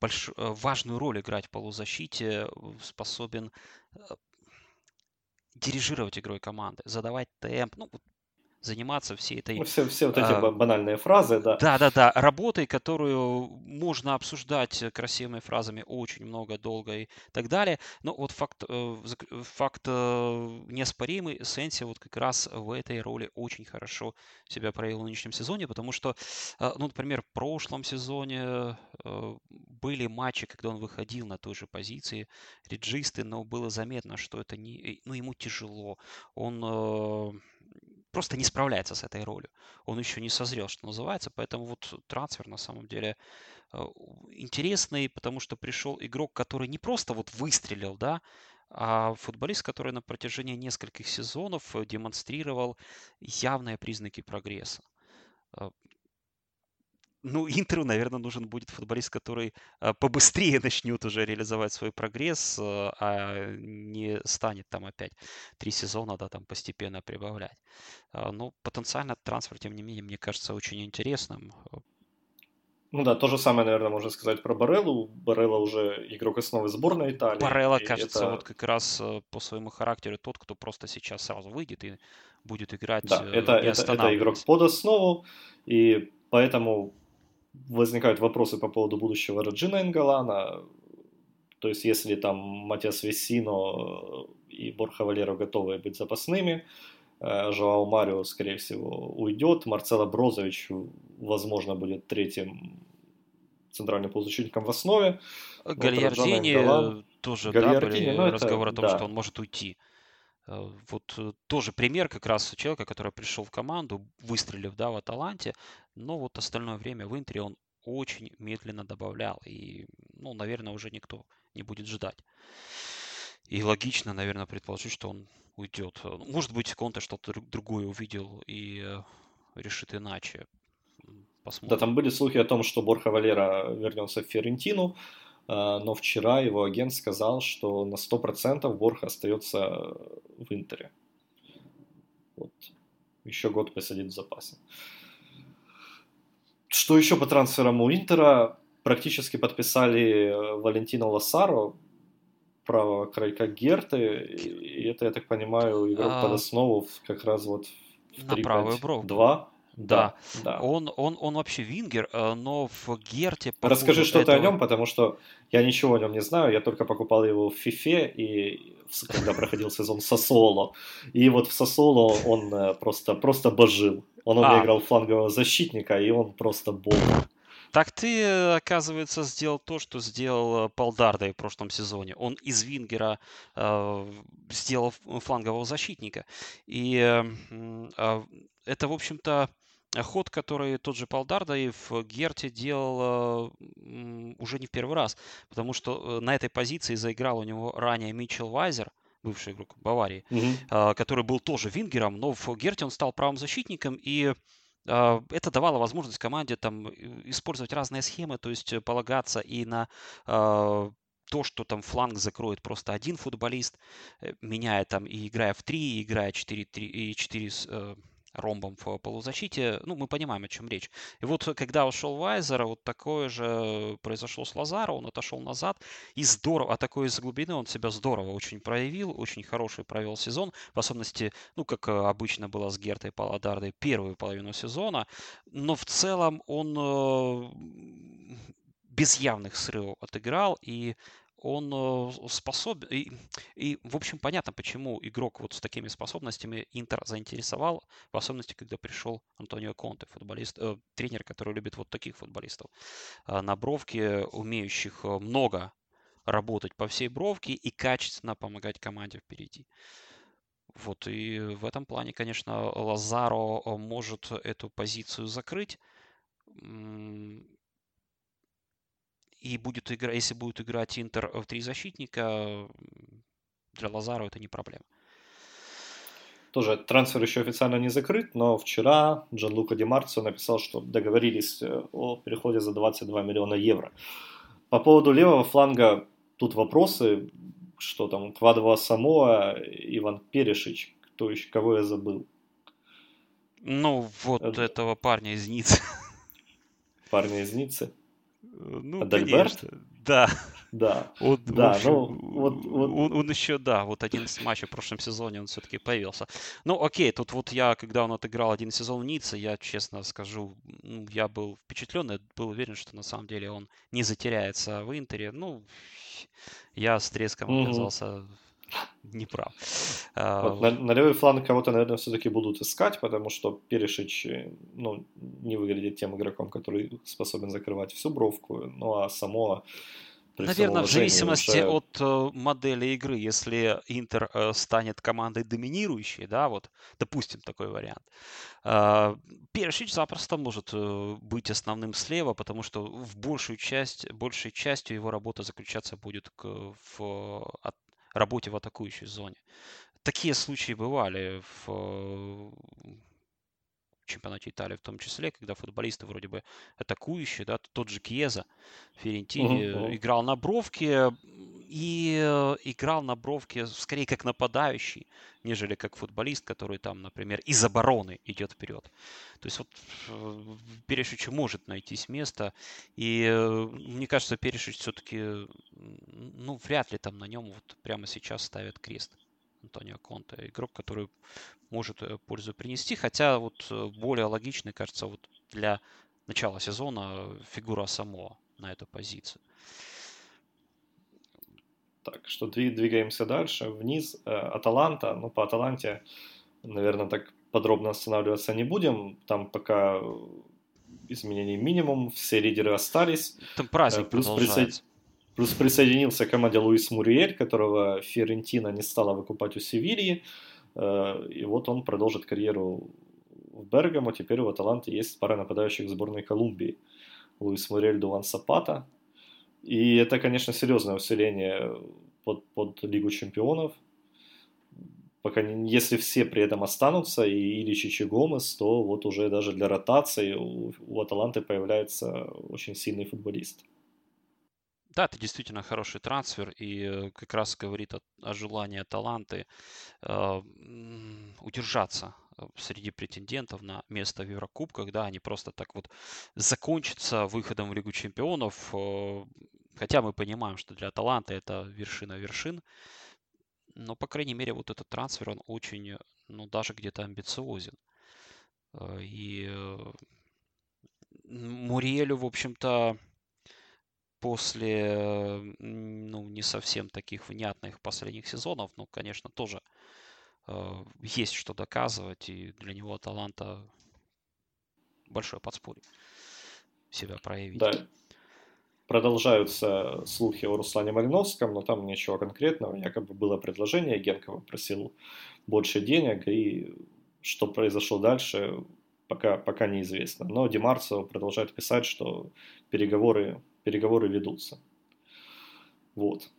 больш... Э, важную роль играть в полузащите, способен э, дирижировать игрой команды, задавать темп. Ну, заниматься всей этой... Ну, все, все вот эти а, банальные фразы, да. Да-да-да, работой, которую можно обсуждать красивыми фразами очень много, долго и так далее. Но вот факт, э, факт э, неоспоримый, Сенси вот как раз в этой роли очень хорошо себя проявил в нынешнем сезоне, потому что, э, ну, например, в прошлом сезоне были матчи, когда он выходил на той же позиции реджисты, но было заметно, что это не, ну, ему тяжело. Он просто не справляется с этой ролью. Он еще не созрел, что называется. Поэтому вот трансфер на самом деле э, интересный, потому что пришел игрок, который не просто вот выстрелил, да, а футболист, который на протяжении нескольких сезонов э, демонстрировал явные признаки прогресса. Э, ну, Интеру, наверное, нужен будет футболист, который а, побыстрее [LAUGHS] начнет уже реализовать свой прогресс, а, а не станет там опять три сезона, да, там постепенно прибавлять. А, но потенциально трансфер, тем не менее, мне кажется очень интересным. Ну да, то же самое, наверное, можно сказать про Бареллу. Барелла уже игрок основы сборной Италии. Барелла, кажется, это... вот как раз э, по своему характеру тот, кто просто сейчас сразу выйдет и будет играть. Да, э, это, это, это игрок под основу, и поэтому возникают вопросы по поводу будущего Раджина Энгалана. То есть, если там Матиас Весино и Борха Валеро готовы быть запасными, э, Жоао Марио, скорее всего, уйдет. Марцело Брозович, возможно, будет третьим центральным полузащитником в основе. Гальярдини тоже, Гальярдини, да, были ну, разговоры о том, да. что он может уйти. Э, вот э, тоже пример как раз человека, который пришел в команду, выстрелив да, в Аталанте, но вот остальное время в Интере он очень медленно добавлял. И, ну, наверное, уже никто не будет ждать. И логично, наверное, предположить, что он уйдет. Э, может быть, Конте что-то другое увидел и решит иначе. Посмотрим. Да, там были слухи о том, что Борха Валера вернется в Ферентину. А, но вчера его агент сказал, что на 100% Борха остается в Интере. Вот. Еще год посадить в запасе. Что еще по трансферам у Интера? Практически подписали э, Валентина Лосаро, право крайка Герты, и это, я так понимаю, игрок а... под основу как раз вот в 3-5-2. Да, да. Он, он, он вообще вингер, э, но в Герте... Расскажи что-то этого... о нем, потому что я ничего о нем не знаю. Я только покупал его в Фифе, и когда проходил сезон Сосоло. И вот в Сосоло он э, просто, просто божил. Он а. играл флангового защитника, и он просто бог. Так ты, оказывается, сделал то, что сделал э, Палдарда в прошлом сезоне. Он из Вингера э, сделал флангового защитника. И э, это, в общем-то, ход, который тот же Палдарда и в Герте делал уже не в первый раз, потому что э, на этой позиции заиграл у него ранее Митчел Вайзер, бывший игрок Баварии, mm-hmm. который был тоже вингером, но в Герте он стал правым защитником, и а, это давало возможность команде там использовать разные схемы, то есть полагаться и на а, то, что там фланг закроет просто один футболист, э, меняя там и играя в 3, и играя 4, 3, и 4 ромбом в полузащите, ну, мы понимаем, о чем речь. И вот когда ушел Вайзер, вот такое же произошло с Лазаро, он отошел назад, и здорово, а такой из глубины он себя здорово очень проявил, очень хороший провел сезон, в особенности, ну, как обычно было с Гертой Паладардой, первую половину сезона, но в целом он э, без явных срывов отыграл, и он э, способен... И, и, в общем, понятно, почему игрок вот с такими способностями Интер заинтересовал, в особенности, когда пришел Антонио Конте, футболист, э, тренер, который любит вот таких футболистов. Э, на бровке, умеющих э, много работать по всей бровке и качественно помогать команде впереди. Вот, и в этом плане, конечно, Лазаро может эту позицию закрыть и будет игра, если будет играть Интер в три защитника, для Лазаро это не проблема. Тоже трансфер еще официально не закрыт, но вчера Джан Лука Ди Марцо написал, что договорились э, о переходе за 22 миллиона евро. По поводу левого фланга тут вопросы, что там Квадва Самоа, Иван Перешич, кто еще, кого я забыл. Ну, вот это... этого парня из Ниццы. Парня из Ниццы. Ну, Адальберт? Конечно. Да. Да. [LAUGHS] Он, да, общем, ну, вот, вот... Он, он еще, да, вот один из матчей в прошлом сезоне он все-таки появился. Ну, окей, тут вот я, когда он отыграл один сезон в Ницце, я честно скажу, ну, я был впечатлен, я был уверен, что на самом деле он не затеряется в Интере. Ну, я с треском mm-hmm. оказался не прав. А, вот, на, на левый фланг кого-то, наверное, все-таки будут искать, потому что Перешич э, ну, не выглядит тем игроком, который способен закрывать всю бровку. Ну а само Наверное, в зависимости уже... от э, модели игры, если Интер э, станет командой доминирующей, да, вот, допустим, такой вариант, э, Першич запросто может э, быть основным слева, потому что в большую часть, большей частью его работа заключаться будет к, в от, работе в атакующей зоне. Такие случаи бывали в э, чемпионате Италии в том числе, когда футболисты вроде бы атакующие, да, тот же Кьеза, Ферентини uh-huh. играл на бровке и э, играл на бровке скорее как нападающий, нежели как футболист, который там, например, из обороны идет вперед. То есть вот Перешич может найтись место, и мне кажется, Перешич все-таки, ну, вряд ли там на нем вот прямо сейчас ставят крест. Антонио Конте. Игрок, который может э, пользу принести, хотя вот э, более логичный, кажется, вот для начала сезона фигура само на эту позицию. Так, что двигаемся дальше, вниз. Э, Аталанта, ну по Аталанте, наверное, так подробно останавливаться не будем. Там пока изменений минимум, все лидеры остались. Там праздник Плюс продолжается. Плюс присоединился к команде Луис Муриэль, которого Ферентина не стала выкупать у Севильи. Э, и вот он продолжит карьеру в Бергамо. Теперь у Аталанты есть пара нападающих сборной Колумбии. Луис Муриэль, Дуан Сапата. И это, конечно, серьезное усиление под, под Лигу чемпионов. Пока не, если все при этом останутся, и Иличич и Гомес, то вот уже даже для ротации у, у Аталанты появляется очень сильный футболист. Да, это действительно хороший трансфер и э, как раз говорит о, о желании таланты э, удержаться э, среди претендентов на место в Еврокубках, да, они просто так вот закончатся выходом в Лигу Чемпионов, э, хотя мы понимаем, что для таланта это вершина вершин, но, по крайней мере, вот этот трансфер, он очень, ну, даже где-то амбициозен. Э, и э, Муриэлю, в общем-то, после ну, не совсем таких внятных последних сезонов, ну, конечно, тоже э, есть что доказывать, и для него таланта большое подспорье себя проявить. Да. Продолжаются слухи о Руслане Малиновском, но там ничего конкретного. Якобы было предложение, Генкова просил больше денег, и что произошло дальше, пока, пока неизвестно. Но Демарцо продолжает писать, что переговоры переговоры ведутся. Вот.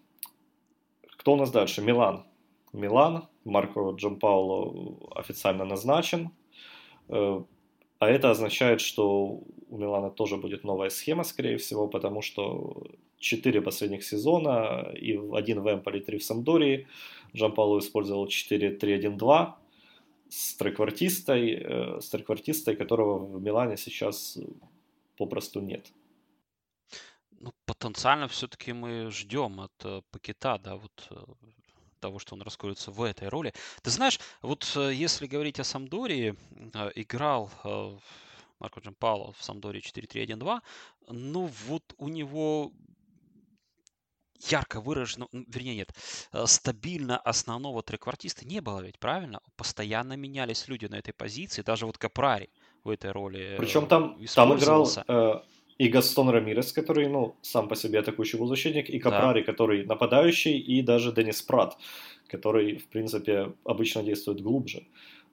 Кто у нас дальше? Милан. Милан. Марко Джампауло официально назначен. А это означает, что у Милана тоже будет новая схема, скорее всего, потому что четыре последних сезона, и один в Эмполе, три в Самдории. Жан-Пауло использовал 4-3-1-2 с треквартистой, э, с треквартистой, которого в Милане сейчас попросту нет. Ну, потенциально все-таки мы ждем от э, Пакета, да, вот э, того, что он раскроется в этой роли. Ты знаешь, вот э, если говорить о Самдории, э, играл э, Марко Джампало в Самдоре 4-3-1-2, ну вот у него ярко выражено, вернее нет, стабильно основного треквартиста не было ведь, правильно? Постоянно менялись люди на этой позиции, даже вот Капрари в этой роли Причем там, там играл э, и Гастон Рамирес, который, ну, сам по себе атакующий полузащитник, и Капрари, да. который нападающий, и даже Денис Прат, который, в принципе, обычно действует глубже.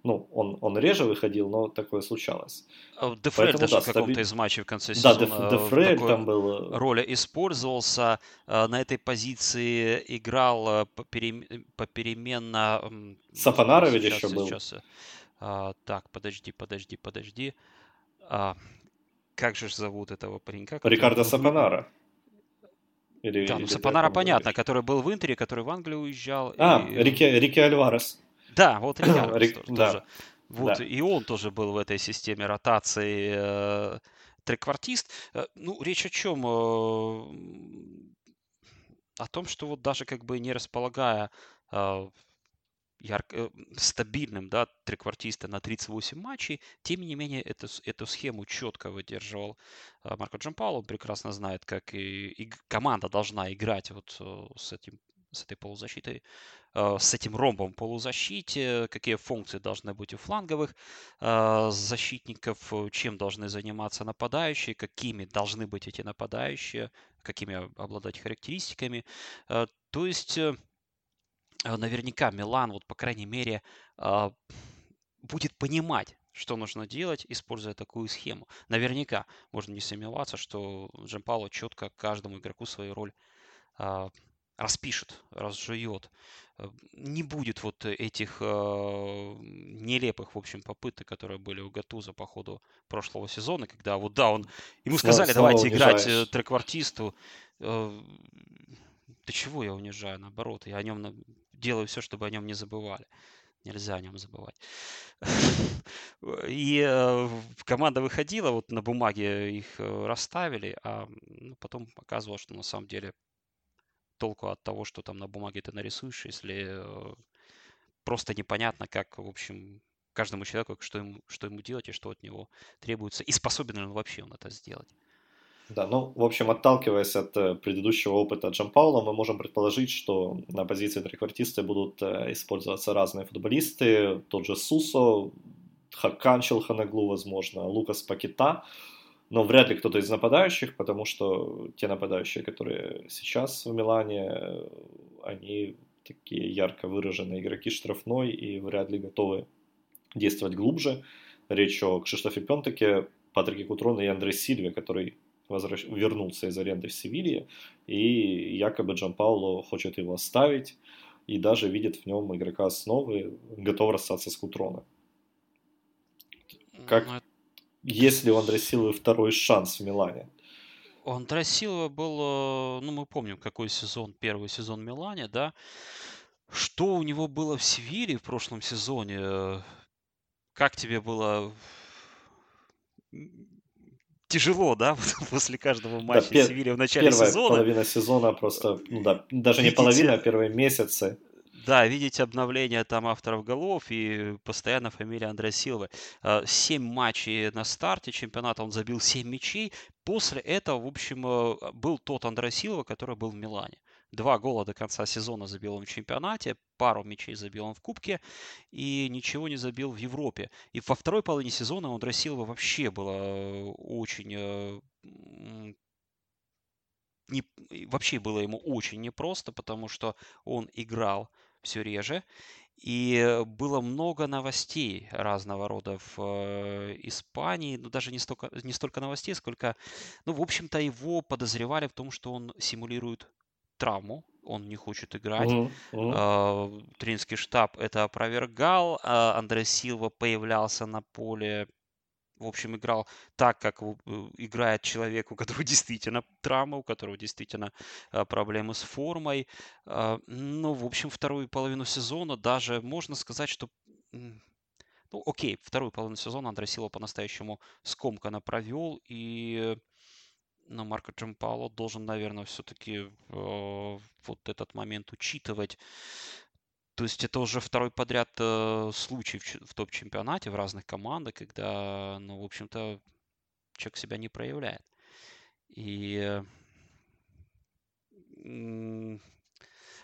Ну, он, он реже выходил, но такое случалось. А Дефрель даже да, в каком-то стаби... из матчей в конце сезона да, Дефрель там был... Э, роли использовался. Э, на этой позиции играл э, попеременно... Сапонара ведь еще был. Сейчас. А, так, подожди, подожди, подожди. Как же зовут этого паренька? Рикардо Сапонара. Или, да, ну Сапонара понятно, который был в Интере, который в Англию уезжал. А, и... Рики, Рики Альварес. Да, вот Рики Альварес [CLEARS THROAT] тоже. Да. Вот, да. и он тоже был в этой системе ротации э, треквартист. Э, ну, речь о чем? Э, о том, что вот даже как бы не располагая э, ярко, э, стабильным, да, треквартиста на 38 матчей, тем не менее эту, эту схему четко выдерживал а, Марко Джампало. Он прекрасно знает, как и, и команда должна играть вот э, с этим с этой полузащитой, э, с этим ромбом полузащите, какие функции должны быть у фланговых защитников, чем должны заниматься нападающие, какими должны быть эти нападающие, какими обладать характеристиками. То есть Э, наверняка Милан, вот по крайней мере, а, будет понимать, что нужно делать, используя такую схему. Наверняка можно не сомневаться, что Джампало четко каждому игроку свою роль а, распишет, разжует. Э, не будет вот этих э, нелепых, в общем, попыток, которые были у Гатуза по ходу прошлого сезона, когда вот да, он ему сказали, снова давайте унижаешь. играть треквартисту. Э, да чего я унижаю, наоборот, я о нем делаю все, чтобы о нем не забывали. Нельзя о нем забывать. [LAUGHS] И э, команда выходила, вот на бумаге их э, расставили, а ну, потом оказывалось, что на самом деле толку от того, что там на бумаге ты нарисуешь, если э, просто непонятно, как, в общем, каждому человеку, что ему, что ему делать и что от него требуется, и способен ли он вообще он это сделать. Да, ну, в общем, отталкиваясь от э, предыдущего опыта Джан Паула, мы можем предположить, что на позиции треквартиста будут э, использоваться разные футболисты, тот же Сусо, Хакан Челханаглу, возможно, Лукас Пакета, но вряд ли кто-то из нападающих, потому что те нападающие, которые сейчас в Милане, они такие ярко выраженные игроки штрафной и вряд ли готовы действовать глубже. Речь о Кшиштофе Пентаке, Патрике Кутроне и Андре Сильве, который возвращ... вернулся из аренды в Севилье, и якобы Джан Пауло хочет его оставить, и даже видит в нем игрока основы, готов расстаться с Кутрона. Как, ну, есть ли у Андре второй шанс в Милане? У Андре был, э, ну мы помним, какой сезон, первый сезон в Милане, да, что у него было в Севилье в прошлом сезоне, как тебе было тяжело, да, [LAUGHS] после каждого матча да, Севилья в начале первая сезона. половина сезона просто, ну да, даже видите, не половина, а первые месяцы. Да, видите обновление там авторов голов и постоянно фамилия Андре Силвы. А, семь матчей на старте чемпионата, он забил семь мячей. После этого, в общем, э, был тот Андре Силва, который был в Милане. Два гола до конца сезона забил он в чемпионате, пару мячей забил он в Кубке и ничего не забил в Европе. И во второй половине сезона у Дросилова вообще было очень... Э, не, вообще было ему очень непросто, потому что он играл все реже. И было много новостей разного рода в э, Испании, ну даже не столько, не столько новостей, сколько, ну в общем-то его подозревали в том, что он симулирует травму, он не хочет играть. Uh-huh, uh-huh. Тренерский штаб это опровергал. А Андре Силва появлялся на поле в общем, играл так, как играет человек, у которого [LAUGHS] действительно травма, у которого действительно проблемы с формой. Ну, в общем, вторую половину сезона даже можно сказать, что ну, окей, вторую половину сезона Андрей Сила по-настоящему скомканно провел, и ну, Марко Джампало должен, наверное, все-таки э, вот этот момент учитывать. То есть это уже второй подряд э, случай в, в топ-чемпионате в разных командах, когда, ну, в общем-то, человек себя не проявляет. И э,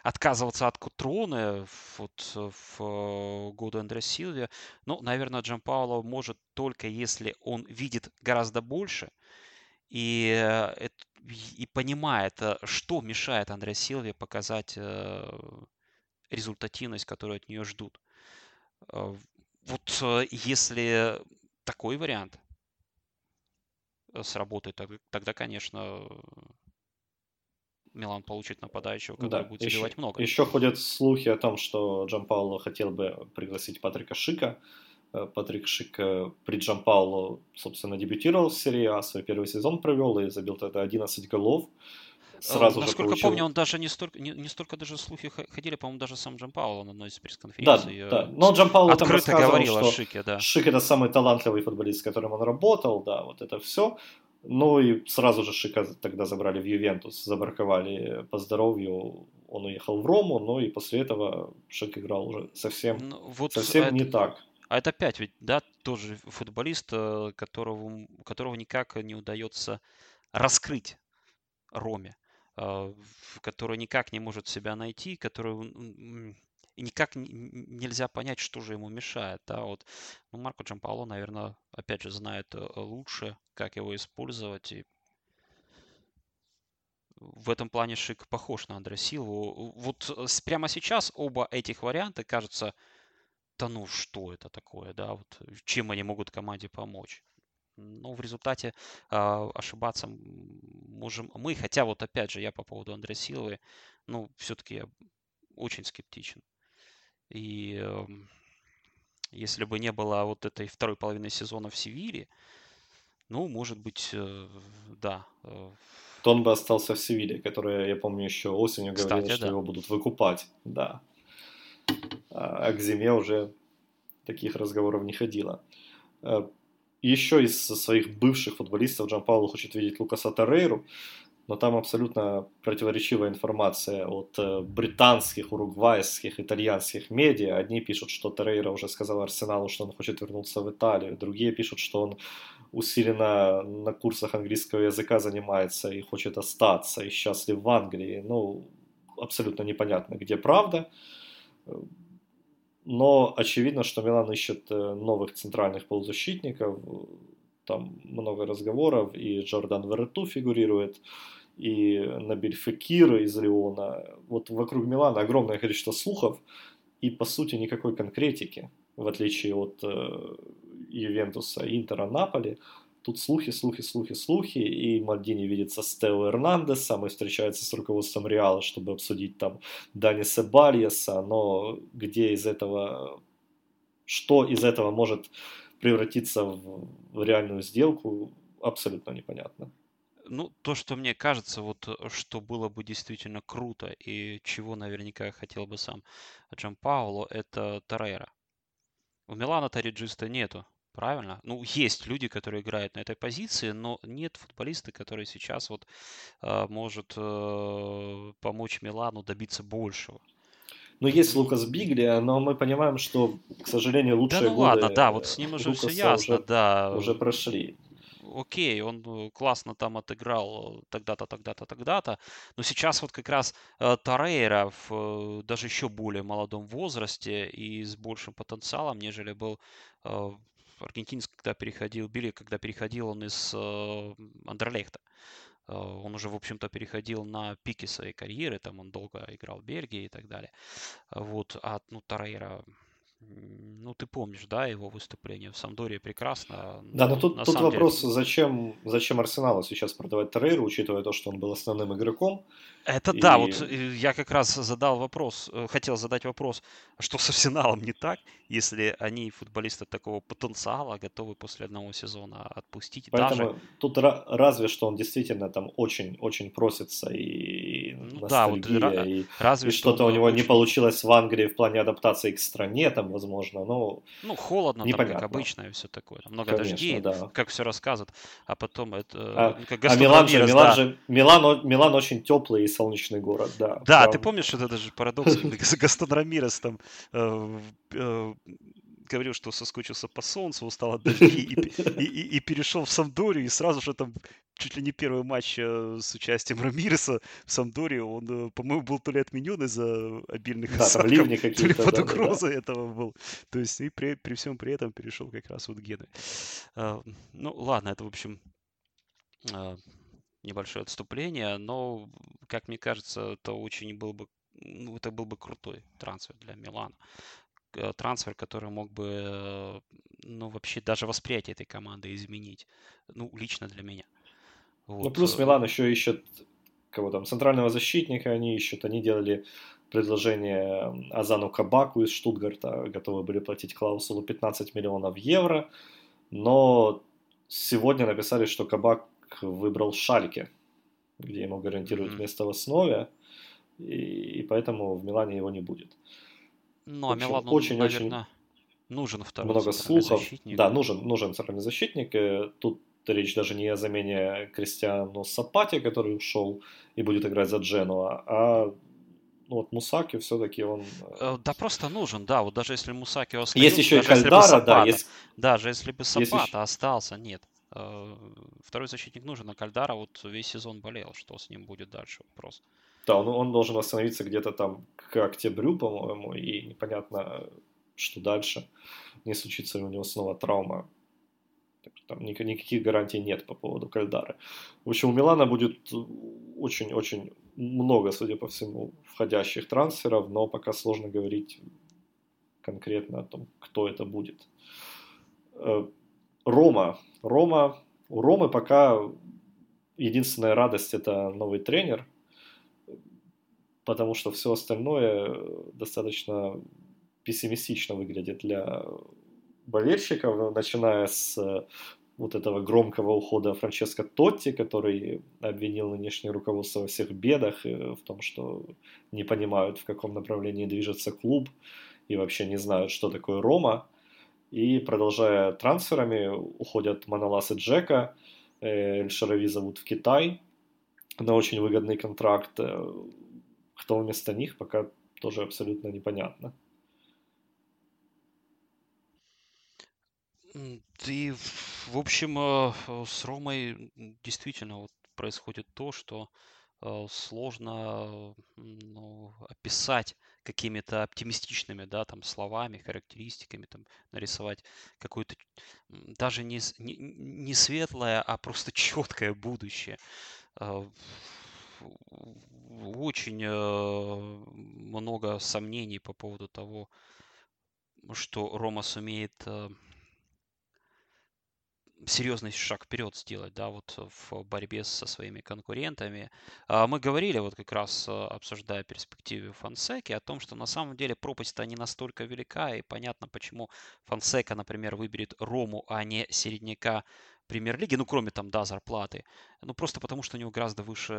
отказываться от Кутроны вот в году Андре Силве, ну, наверное, Джан Пауло может только если он видит гораздо больше и, э, и понимает, э, что мешает Андре Силве показать э, результативность, которую от нее ждут. Вот если такой вариант сработает, тогда, конечно, Милан получит нападающего, который да, будет забивать еще, много. Еще ходят слухи о том, что Джан Пауло хотел бы пригласить Патрика Шика. Э, Патрик Шик э, при Джан Пауло, собственно, дебютировал в серии А, свой первый сезон провел и забил тогда 11 голов. Сразу Насколько получил... помню, он даже не столько, не, не столько даже слухи ходили, по-моему, даже сам Джан Пауло на одной из пресс-конференций. Да, да. Но Джан Пауло там говорил что о Шике, да. Шик это самый талантливый футболист, с которым он работал, да, вот это все. Ну и сразу же Шика тогда забрали в Ювентус, забраковали по здоровью, он уехал в Рому, ну и после этого Шик играл уже совсем, ну, вот совсем это, не так. А это опять ведь, да, тоже футболист, э, которого, которого никак не удается раскрыть Роме, э, который никак не может себя найти, который никак нельзя понять, что же ему мешает. Да? Вот, ну, Марко Джампало, наверное, опять же, знает э, лучше, как его использовать. И в этом плане Шик похож на Андре Силву. Вот прямо сейчас оба этих варианта кажутся, да ну что это такое, да, вот чем они могут команде помочь. Но в результате э, ошибаться можем мы. Хотя вот опять же я по поводу Андрея Силовой, ну все-таки я очень скептичен. И э, если бы не было вот этой второй половины сезона в Севиле, ну, может быть, э, да. Э, то он бы остался в Севиле, которая, я помню, еще осенью Кстати, говорили, что да. его будут выкупать. Да. А к зиме уже таких разговоров не ходило. Э, еще из своих бывших футболистов Джан Пауло хочет видеть Лукаса Торрейру но там абсолютно противоречивая информация от э, британских, уругвайских, итальянских медиа. Одни пишут, что Терейра уже сказал Арсеналу, что он хочет вернуться в Италию, другие пишут, что он усиленно на курсах английского языка занимается и хочет остаться, и счастлив в Англии. Ну, абсолютно непонятно, где правда. Но очевидно, что Милан ищет э, новых центральных полузащитников там много разговоров, и Джордан Верету фигурирует, и Набиль Фекир из Леона. Вот вокруг Милана огромное количество слухов, и по сути никакой конкретики, в отличие от э, Ювентуса, Интера, Наполи. Тут слухи, слухи, слухи, слухи, и Мальдини видится с Тео Эрнандесом и встречается с руководством Реала, чтобы обсудить там Дани Себальеса, но где из этого, что из этого может превратиться в, реальную сделку, абсолютно непонятно. Ну, то, что мне кажется, вот что было бы действительно круто и чего наверняка хотел бы сам Джан Пауло, это Торрейра. У Милана Ториджиста нету, правильно? Ну, есть люди, которые играют на этой позиции, но нет футболиста, который сейчас вот э, может э, помочь Милану добиться большего. Ну, есть Лукас Бигли, но мы понимаем, что, к сожалению, лучшие да, ну, годы ладно, да, вот с ним уже Лукаса все ясно, уже, да. Уже прошли. Окей, он э, классно там отыграл тогда-то, тогда-то, тогда-то, но сейчас вот как раз э, Торрейра в э, даже еще более молодом возрасте и с большим потенциалом, нежели был э, аргентинец, когда переходил, Билли, когда переходил он из э, Андерлехта. Э, он уже, в общем-то, переходил на пике своей карьеры, там он долго играл в Бельгии и так далее. Вот, а, ну, Тарейра ну, ты помнишь, да, его выступление в Самдоре прекрасно. Да, но тут, тут вопрос, деле... зачем, зачем Арсеналу сейчас продавать Торрейру, учитывая то, что он был основным игроком. Это и... да, вот э, я как раз задал вопрос, э, хотел задать вопрос, а что с Арсеналом не так, если они футболисты такого потенциала готовы после одного сезона отпустить. Поэтому даже... тут разве что он действительно там очень-очень просится и ну, да, вот, и, разве и что-то у него очень... не получилось в Англии в плане адаптации к стране, там, возможно, ну... Ну, холодно непонятно. там, как обычно, и все такое. Много Конечно, дождей, да. [LAUGHS] как все рассказывают, а потом это... А, ну, как а Милан же, Милан да. же, Милан, Милан очень теплый солнечный город, да. Да, ты помнишь, что это даже парадокс, [LAUGHS] Гастон Рамирес там э, э, говорил, что соскучился по солнцу, устал от дождей [LAUGHS] и, и, и, и перешел в Самдорию, и сразу же там чуть ли не первый матч э, с участием [LAUGHS] Рамиреса в Самдоре, он, по-моему, был то ли отменен из-за обильных да, осадков, то ли под да, угрозой да. этого был. То есть и при, при всем при этом перешел как раз вот Гены. Ну, ладно, это, в общем, небольшое отступление, но, как мне кажется, это очень был бы, ну, это был бы крутой трансфер для Милана. Э, трансфер, который мог бы, э, ну, вообще даже восприятие этой команды изменить. Ну, лично для меня. Ну, вот. Ну, плюс э, Милан еще ищет кого там, центрального защитника они ищут. Они делали предложение Азану Кабаку из Штутгарта, готовы были платить клаусулу 15 миллионов евро, но сегодня написали, что Кабак выбрал Шальке, где ему гарантируют mm-hmm. место в основе, и, и поэтому в Милане его не будет. Ну, а Милану, очень, наверное, очень нужен второй много слухов. Защитник. Да, нужен, нужен центральный защитник. Тут речь даже не о замене Кристиану Сапати, который ушел и будет играть за Дженуа, а ну вот Мусаки все-таки он... Э, да просто нужен, да, вот даже если Мусаки остался... Есть еще и Кальдара, Сапата, да, есть... Даже если бы Сапата есть остался, нет. Э, второй защитник нужен, а Кальдара вот весь сезон болел, что с ним будет дальше вопрос. Да, он, он должен восстановиться где-то там к октябрю, по-моему, и непонятно, что дальше. Не случится ли у него снова травма. Там никаких гарантий нет по поводу Кальдары. В общем, у Милана будет очень-очень много, судя по всему, входящих трансферов, но пока сложно говорить конкретно о том, кто это будет. Э, Рома. Рома. У Ромы пока единственная радость это новый тренер, потому что все остальное достаточно пессимистично выглядит для болельщиков, начиная с вот этого громкого ухода Франческо Тотти, который обвинил нынешнее руководство во всех бедах, в том, что не понимают, в каком направлении движется клуб, и вообще не знают, что такое Рома. И продолжая трансферами, уходят Манолас и Джека, Эль Шарави зовут в Китай на очень выгодный контракт. Кто вместо них, пока тоже абсолютно непонятно. И, в общем, э, с Ромой действительно вот происходит то, что э, сложно ну, описать какими-то оптимистичными, да, там, словами, характеристиками, там, нарисовать какое-то даже не, не, не светлое, а просто [LAUGHS] четкое будущее. Э, очень много сомнений по поводу того, что Рома сумеет серьезный шаг вперед сделать, да, вот в борьбе со своими конкурентами. А, мы говорили, вот как раз а, обсуждая перспективы Фансеки, о том, что на самом деле пропасть-то не настолько велика, и понятно, почему Фансека, например, выберет Рому, а не середняка премьер-лиги, ну, кроме там, да, зарплаты. Ну, просто потому, что у него гораздо выше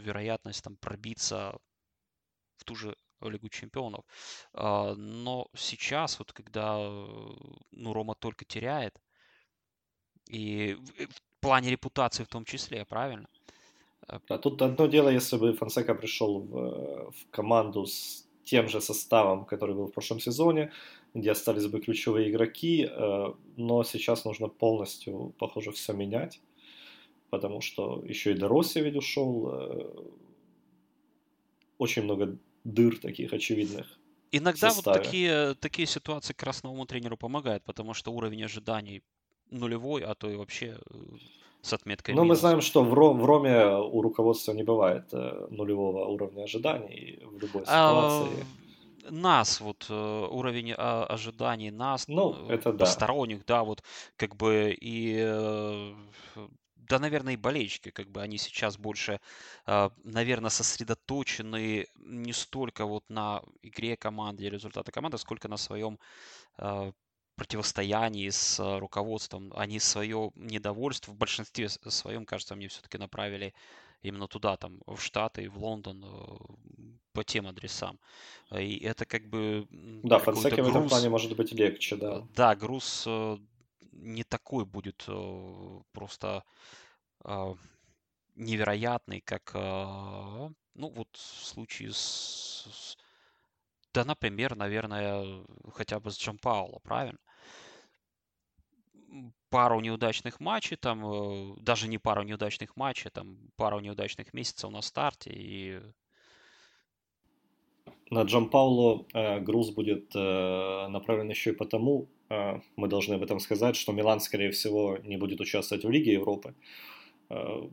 вероятность там пробиться в ту же Лигу чемпионов. А, но сейчас, вот когда ну, Рома только теряет, и в, плане репутации в том числе, правильно? А тут одно дело, если бы Фонсека пришел в, в команду с тем же составом, который был в прошлом сезоне, где остались бы ключевые игроки, э, но сейчас нужно полностью, похоже, все менять, потому что еще и Дороси ведь ушел, э, очень много дыр таких очевидных. Иногда вот такие, такие ситуации красновому тренеру помогают, потому что уровень ожиданий нулевой, а то и вообще э, с отметкой Но минус. мы знаем, что в, Ром, в Роме у руководства не бывает э, нулевого уровня ожиданий в любой а, ситуации. Нас, вот э, уровень а, ожиданий нас, ну, э, это да. посторонних, да, вот как бы и э, да, наверное, и болельщики, как бы они сейчас больше, а, наверное, сосредоточены не столько вот на игре команды, результаты команды, сколько на своем а, противостоянии с руководством. Они свое недовольство в большинстве своем, кажется, мне все-таки направили именно туда, там, в Штаты в Лондон э, по тем адресам. И это как бы... Да, Фонсеке в этом плане может быть легче, да. Да, груз не такой будет просто невероятный, как, ну, вот в случае с, да, например, наверное, хотя бы с Джон Паула, правильно? Пару неудачных матчей, там, э, даже не пару неудачных матчей, там, пару неудачных месяцев на старте, и на Джон Пауло э, груз будет э, направлен еще и потому, э, мы должны об этом сказать, что Милан, скорее всего, не будет участвовать в Лиге Европы. Э,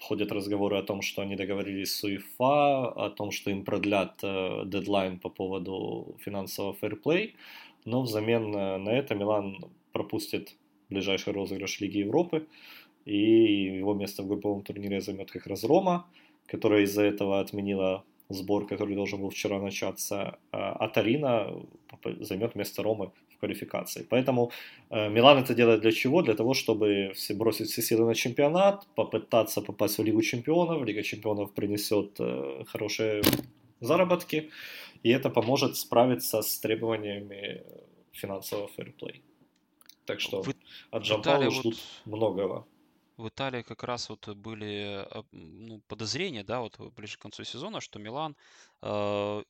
ходят разговоры о том, что они договорились с УЕФА, о том, что им продлят э, дедлайн по поводу финансового фэрплей, но взамен э, на это Милан пропустит ближайший розыгрыш Лиги Европы, и его место в групповом турнире займет как раз Рома, которая из-за этого отменила сбор, который должен был вчера начаться, а Тарина займет место Ромы квалификации. Поэтому э, Милан это делает для чего? Для того, чтобы все бросить все силы на чемпионат, попытаться попасть в Лигу чемпионов. Лига чемпионов принесет э, хорошие заработки, и это поможет справиться с требованиями финансового фэрплей. Так что Вы, от Джампала ждут вот... многого в Италии как раз вот были а, ну, подозрения, да, вот ближе к концу сезона, что Милан, э,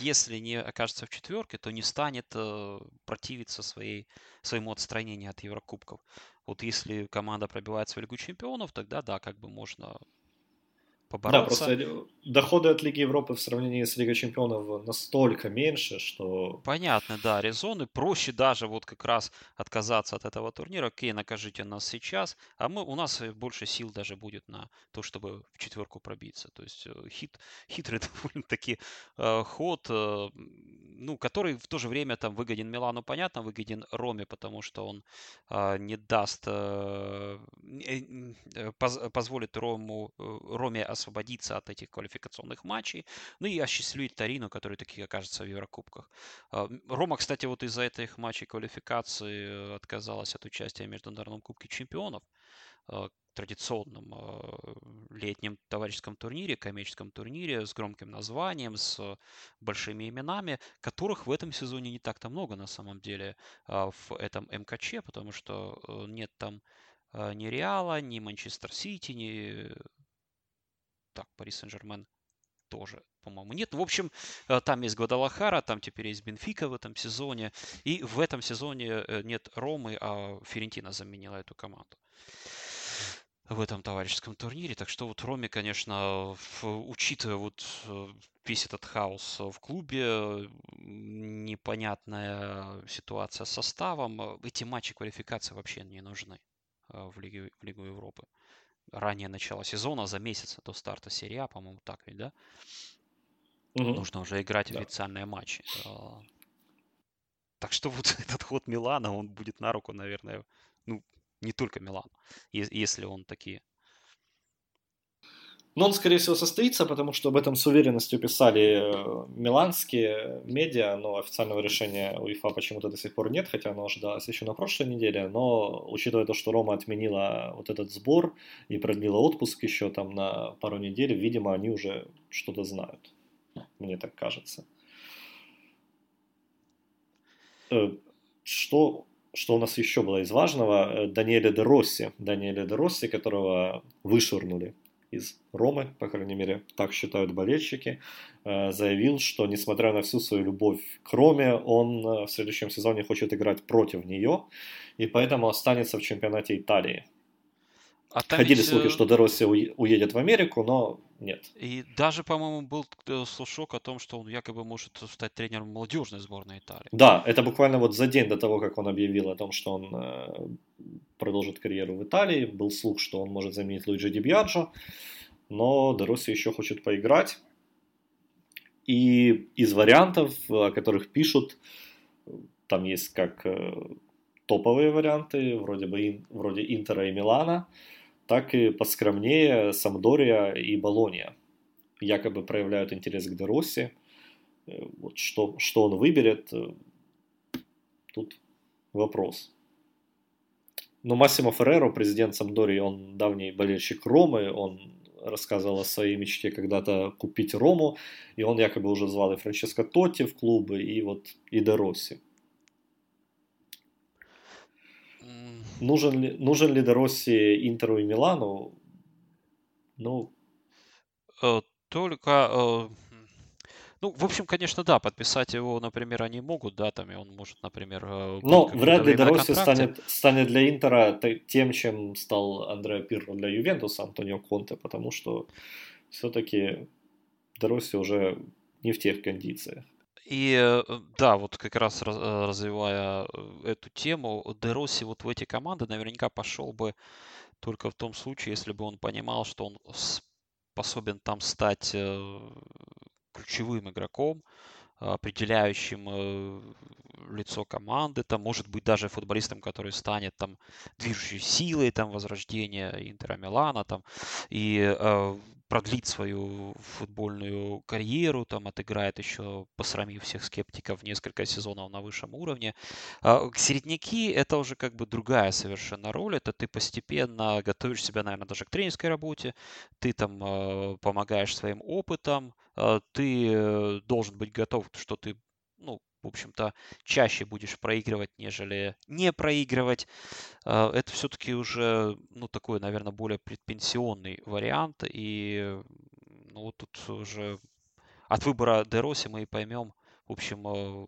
если не окажется в четверке, то не станет э, противиться своей, своему отстранению от Еврокубков. Вот если команда пробивается в Лигу чемпионов, тогда да, как бы можно побороться. Да, просто доходы от Лиги Европы в сравнении с Лигой Чемпионов настолько меньше, что... Понятно, да, резоны. Проще даже вот как раз отказаться от этого турнира. Окей, накажите нас сейчас, а мы, у нас больше сил даже будет на то, чтобы в четверку пробиться. То есть э, хит, хитрый [LAUGHS] довольно-таки э, ход, э, ну, который в то же время там выгоден Милану, понятно, выгоден Роме, потому что он э, не даст, э, э, поз, позволит Рому, э, Роме освободиться от этих квалификационных матчей, ну и осчастливить Тарину, который таки окажется в Еврокубках. А, Рома, кстати, вот из-за этих матчей квалификации э, отказалась от участия в Международном Кубке Чемпионов, э, традиционном э, летнем товарищеском турнире, коммерческом турнире с громким названием, с большими именами, которых в этом сезоне не так-то много на самом деле а, в этом МКЧ, потому что нет там ни Реала, ни Манчестер Сити, ни так, Пари Сен-Жермен тоже, по-моему, нет. В общем, э, там есть Гвадалахара, там теперь есть Бенфика в этом сезоне. И в этом сезоне э, нет Ромы, а Ферентина заменила эту команду в этом товарищеском турнире. Так что вот Роме, конечно, учитывая вот э, весь этот хаос в клубе, непонятная ситуация с составом, эти матчи квалификации вообще не нужны в Лиге, в Лигу Европы ранее начала сезона, за месяц до старта серии А, по-моему, так ведь, да? Угу. Нужно уже играть да. официальные матчи. А, так что вот [LAUGHS] этот ход Милана, он будет на руку, наверное, ну, не только Милану, если он такие но он, скорее всего, состоится, потому что об этом с уверенностью писали э, миланские медиа, но официального решения УЕФА почему-то до сих пор нет, хотя оно ожидалось еще на прошлой неделе. Но учитывая то, что Рома отменила вот этот сбор и продлила отпуск еще там на пару недель, видимо, они уже что-то знают. Мне так кажется. Э, что что у нас еще было из важного? Э, Даниэля де Росси. Даниэля де Росси, которого вышвырнули из Ромы, по крайней мере, так считают болельщики, э, заявил, что несмотря на всю свою любовь к Роме, он э, в следующем сезоне хочет играть против нее, и поэтому останется в чемпионате Италии. А Ходили ведь... слухи, что Дороси уедет в Америку, но нет. И даже, по-моему, был слушок о том, что он якобы может стать тренером молодежной сборной Италии. Да, это буквально вот за день до того, как он объявил о том, что он э, продолжит карьеру в Италии. Был слух, что он может заменить Луиджи Ди Бьяджо, но Дороси еще хочет поиграть. И из вариантов, о которых пишут, там есть как э, топовые варианты, вроде бы вроде Интера и Милана, так и поскромнее Самдория и Болония. Якобы проявляют интерес к Деросси. Э, вот что, что он выберет, э, тут вопрос. Но Массимо Ферреро, президент Самдории, он давний болельщик Ромы, он рассказывал о своей мечте когда-то купить Рому, и он якобы уже звал и Франческо Тотти в клубы, и вот и Де Росси. Нужен ли, нужен ли Де Росси Интеру и Милану? Ну... Э, только э, ну, в общем, конечно, да, подписать его, например, они могут, да, там, и он может, например... Э, Но вряд ли Дороси станет, станет для Интера тем, чем стал Андреа Пирло для Ювентуса, Антонио Конте, потому что все-таки Дороси уже не в тех кондициях. И э, да, вот как раз э, развивая эту тему, Дероси вот в эти команды наверняка пошел бы только в том случае, если бы он понимал, что он способен там стать ключевым игроком, определяющим э, лицо команды, там, может быть, даже футболистом, который станет там движущей силой там возрождения Интера Милана, там, и э, продлить свою футбольную карьеру, там отыграет еще, посрамив всех скептиков, несколько сезонов на высшем уровне. А середняки это уже как бы другая совершенно роль. Это ты постепенно готовишь себя, наверное, даже к тренерской работе, ты там э, помогаешь своим опытом, э, ты э, должен быть готов, что ты ну, в общем-то, чаще будешь проигрывать, нежели не проигрывать. А, это все-таки уже, ну, такой, наверное, более предпенсионный вариант. И, ну, вот тут уже от выбора Дероси мы и поймем, в общем, а,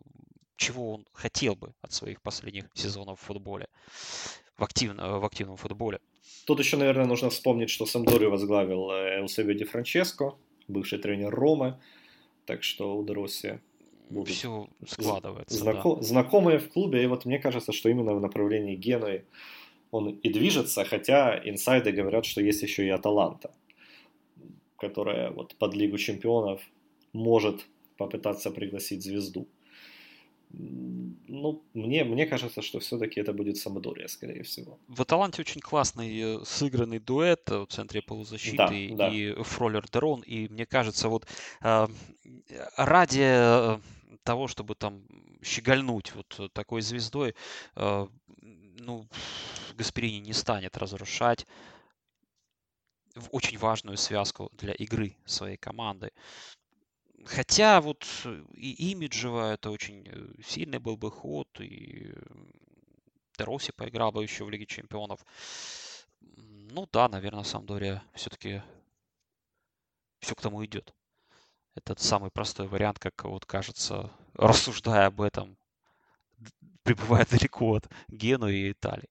чего он хотел бы от своих последних сезонов в футболе, в, активно, в активном футболе. Тут еще, наверное, нужно вспомнить, что Самдори возглавил Элсебе Ди Франческо, бывший тренер Ромы, так что у Дероси будут все складывается. Знако- да. Знакомые в клубе, и вот мне кажется, что именно в направлении Гены он и движется, хотя инсайды говорят, что есть еще и Аталанта, которая вот под Лигу чемпионов может попытаться пригласить звезду. Ну, мне, мне кажется, что все-таки это будет Самодория, скорее всего. В Аталанте очень классный э, сыгранный дуэт в центре полузащиты да, и да. Фролер Дерон. И мне кажется, вот э, ради э, того, чтобы там щегольнуть вот э, такой звездой, э, ну, Гасперини не станет разрушать очень важную связку для игры своей команды. Хотя вот и имиджево это очень э, сильный был бы ход, и Дероси поиграл бы еще в Лиге Чемпионов. Ну да, наверное, Самдория все-таки все к тому идет. Это самый простой вариант, как вот кажется, рассуждая об этом, пребывая далеко от Гену и Италии.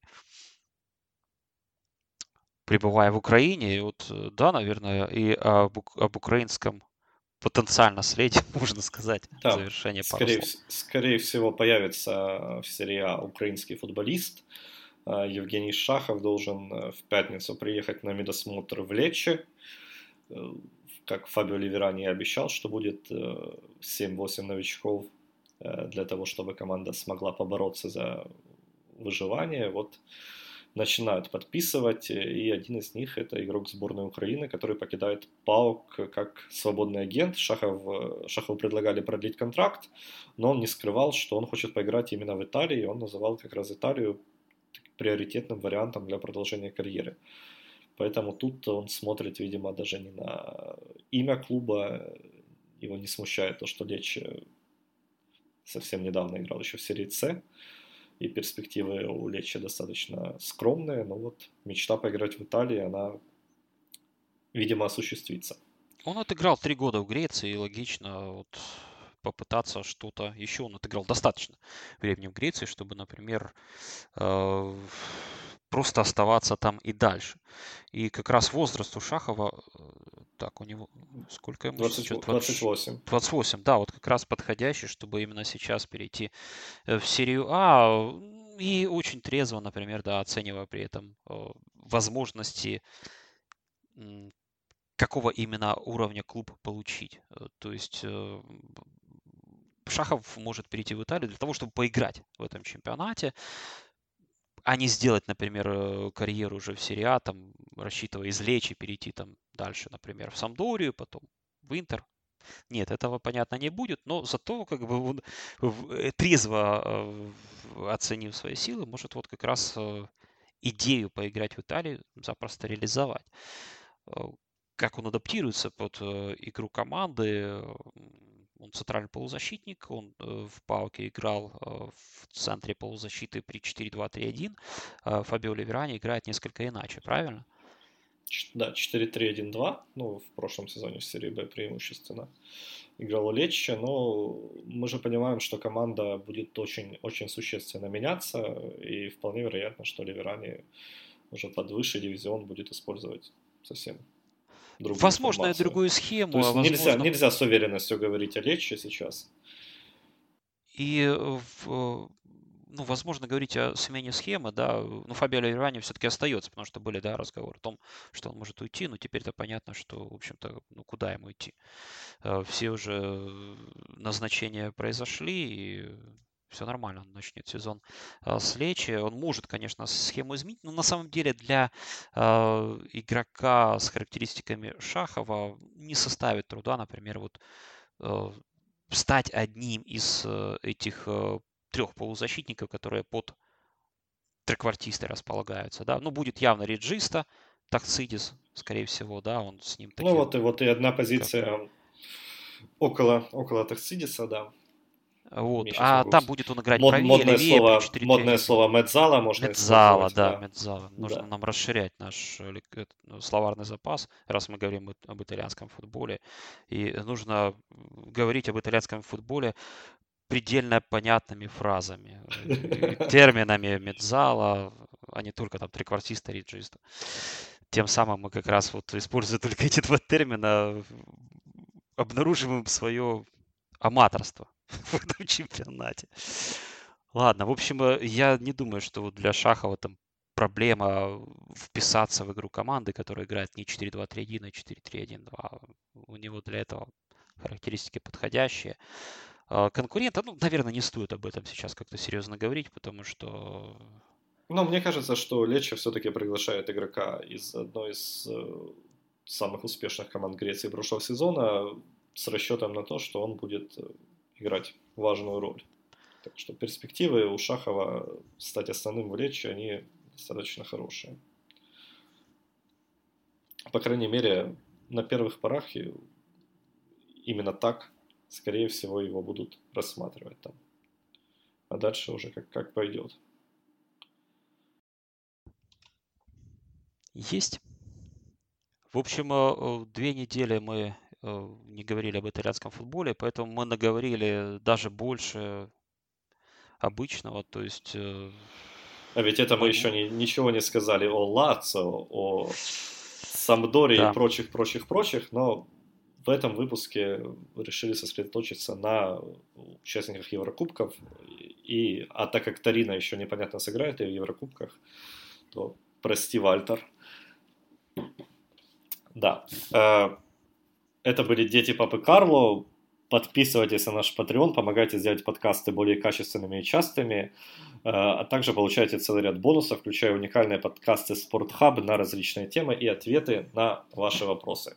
Пребывая в Украине, вот, э, да, наверное, и об, об украинском потенциально следе, [LAUGHS] можно сказать, да, завершение скорее, скорее всего, появится в серии А украинский футболист. А, Евгений Шахов должен э, в пятницу приехать на медосмотр в Лече э, как Фабио Ливерани обещал, что будет 7-8 э, новичков э, для того, чтобы команда смогла побороться за выживание. Вот начинают подписывать, и один из них это игрок сборной Украины, который покидает ПАОК как свободный агент. Шахов, э, Шахову предлагали продлить контракт, но он не скрывал, что он хочет поиграть именно в Италии, и он называл как раз Италию приоритетным вариантом для продолжения карьеры. Поэтому тут он смотрит, видимо, даже не на имя клуба, его не смущает то, что Лечь совсем недавно играл еще в серии С, и перспективы у Лечи достаточно скромные, но вот мечта поиграть в Италии, она, видимо, осуществится. Он отыграл три года в Греции, и логично вот попытаться что-то еще. Он отыграл достаточно времени в Греции, чтобы, например, э, просто оставаться там и дальше. И как раз возраст у Шахова, э, так, у него сколько ему 20, сейчас? 28. 28, да, вот как раз подходящий, чтобы именно сейчас перейти э, в серию А. И очень трезво, например, да, оценивая при этом э, возможности какого именно уровня клуб получить. То есть Шахов может перейти в Италию для того, чтобы поиграть в этом чемпионате, а не сделать, например, карьеру уже в серии А, там, рассчитывая извлечь и перейти там дальше, например, в Самдорию, потом в Интер, нет, этого, понятно, не будет, но зато как бы он э, трезво э, оценив свои силы, может вот как раз э, идею поиграть в Италии запросто реализовать. Как он адаптируется под игру команды, он центральный полузащитник, он в Пауке играл в центре полузащиты при 4-2-3-1. Фабио Ливерани играет несколько иначе, правильно? Да, 4-3-1-2. Ну, в прошлом сезоне в серии Б преимущественно играл Лечче, но мы же понимаем, что команда будет очень, очень существенно меняться, и вполне вероятно, что Ливерани уже под высший дивизион будет использовать совсем другую Возможно, формацию. другую схему. То есть а возможно... нельзя, нельзя с уверенностью говорить о Лечче сейчас. И в, ну, возможно, говорить о смене схемы, да, ну, Фабио Ливерани все-таки остается, потому что были, да, разговоры о том, что он может уйти, но теперь-то понятно, что, в общем-то, ну, куда ему идти. Э, все уже назначения произошли, и все нормально, он начнет сезон э, с Лечи. Он может, конечно, схему изменить, но на самом деле для э, игрока с характеристиками Шахова не составит труда, например, вот стать одним из этих трех полузащитников, которые под треквартисты располагаются, да. Ну, будет явно Реджиста, Такцидис, скорее всего, да, он с ним... Ну, вот и, вот и одна позиция как... около, около Такцидиса, да. Вот. А там будет он играть Мод, правее, модное левее, слово, 4 Модное слово Медзала можно Медзала, да, да, Медзала. Нужно да. нам расширять наш э, ну, словарный запас, раз мы говорим об итальянском футболе. И нужно говорить об итальянском футболе предельно понятными фразами, э, [LAUGHS] терминами медзала, а не только там триквартиста, риджиста. Тем самым мы как раз вот используя только эти два термина, обнаруживаем свое аматорство [LAUGHS] в этом чемпионате. Ладно, в общем, э, я не думаю, что вот для Шахова там проблема вписаться в игру команды, которая играет не 4-2-3-1, а 4-3-1-2. У него для этого характеристики подходящие. А, конкурента. Ну, наверное, не стоит об этом сейчас как-то серьезно говорить, потому что... Ну, мне кажется, что Лечи все-таки приглашает игрока из одной из э, самых успешных команд Греции прошлого сезона с расчетом на то, что он будет э, играть важную роль. Так что перспективы у Шахова стать основным в Лечи, они достаточно хорошие. По крайней мере, на первых порах именно так скорее всего, его будут рассматривать там. А дальше уже как, как пойдет. Есть. В общем, э, две недели мы э, не говорили об итальянском футболе, поэтому мы наговорили даже больше обычного, то есть... Э, а ведь это мы, мы еще не, ничего не сказали о Лацо, о Самдоре да. и прочих, прочих, прочих, но в этом выпуске решили сосредоточиться на участниках Еврокубков. И, а так как Тарина еще непонятно сыграет и в Еврокубках, то прости, Вальтер. Да. Э, это были «Дети Папы Карло». Подписывайтесь на наш Patreon, помогайте сделать подкасты более качественными и частыми, э, а также получайте целый ряд бонусов, включая уникальные подкасты Спортхаб на различные темы и ответы на ваши вопросы.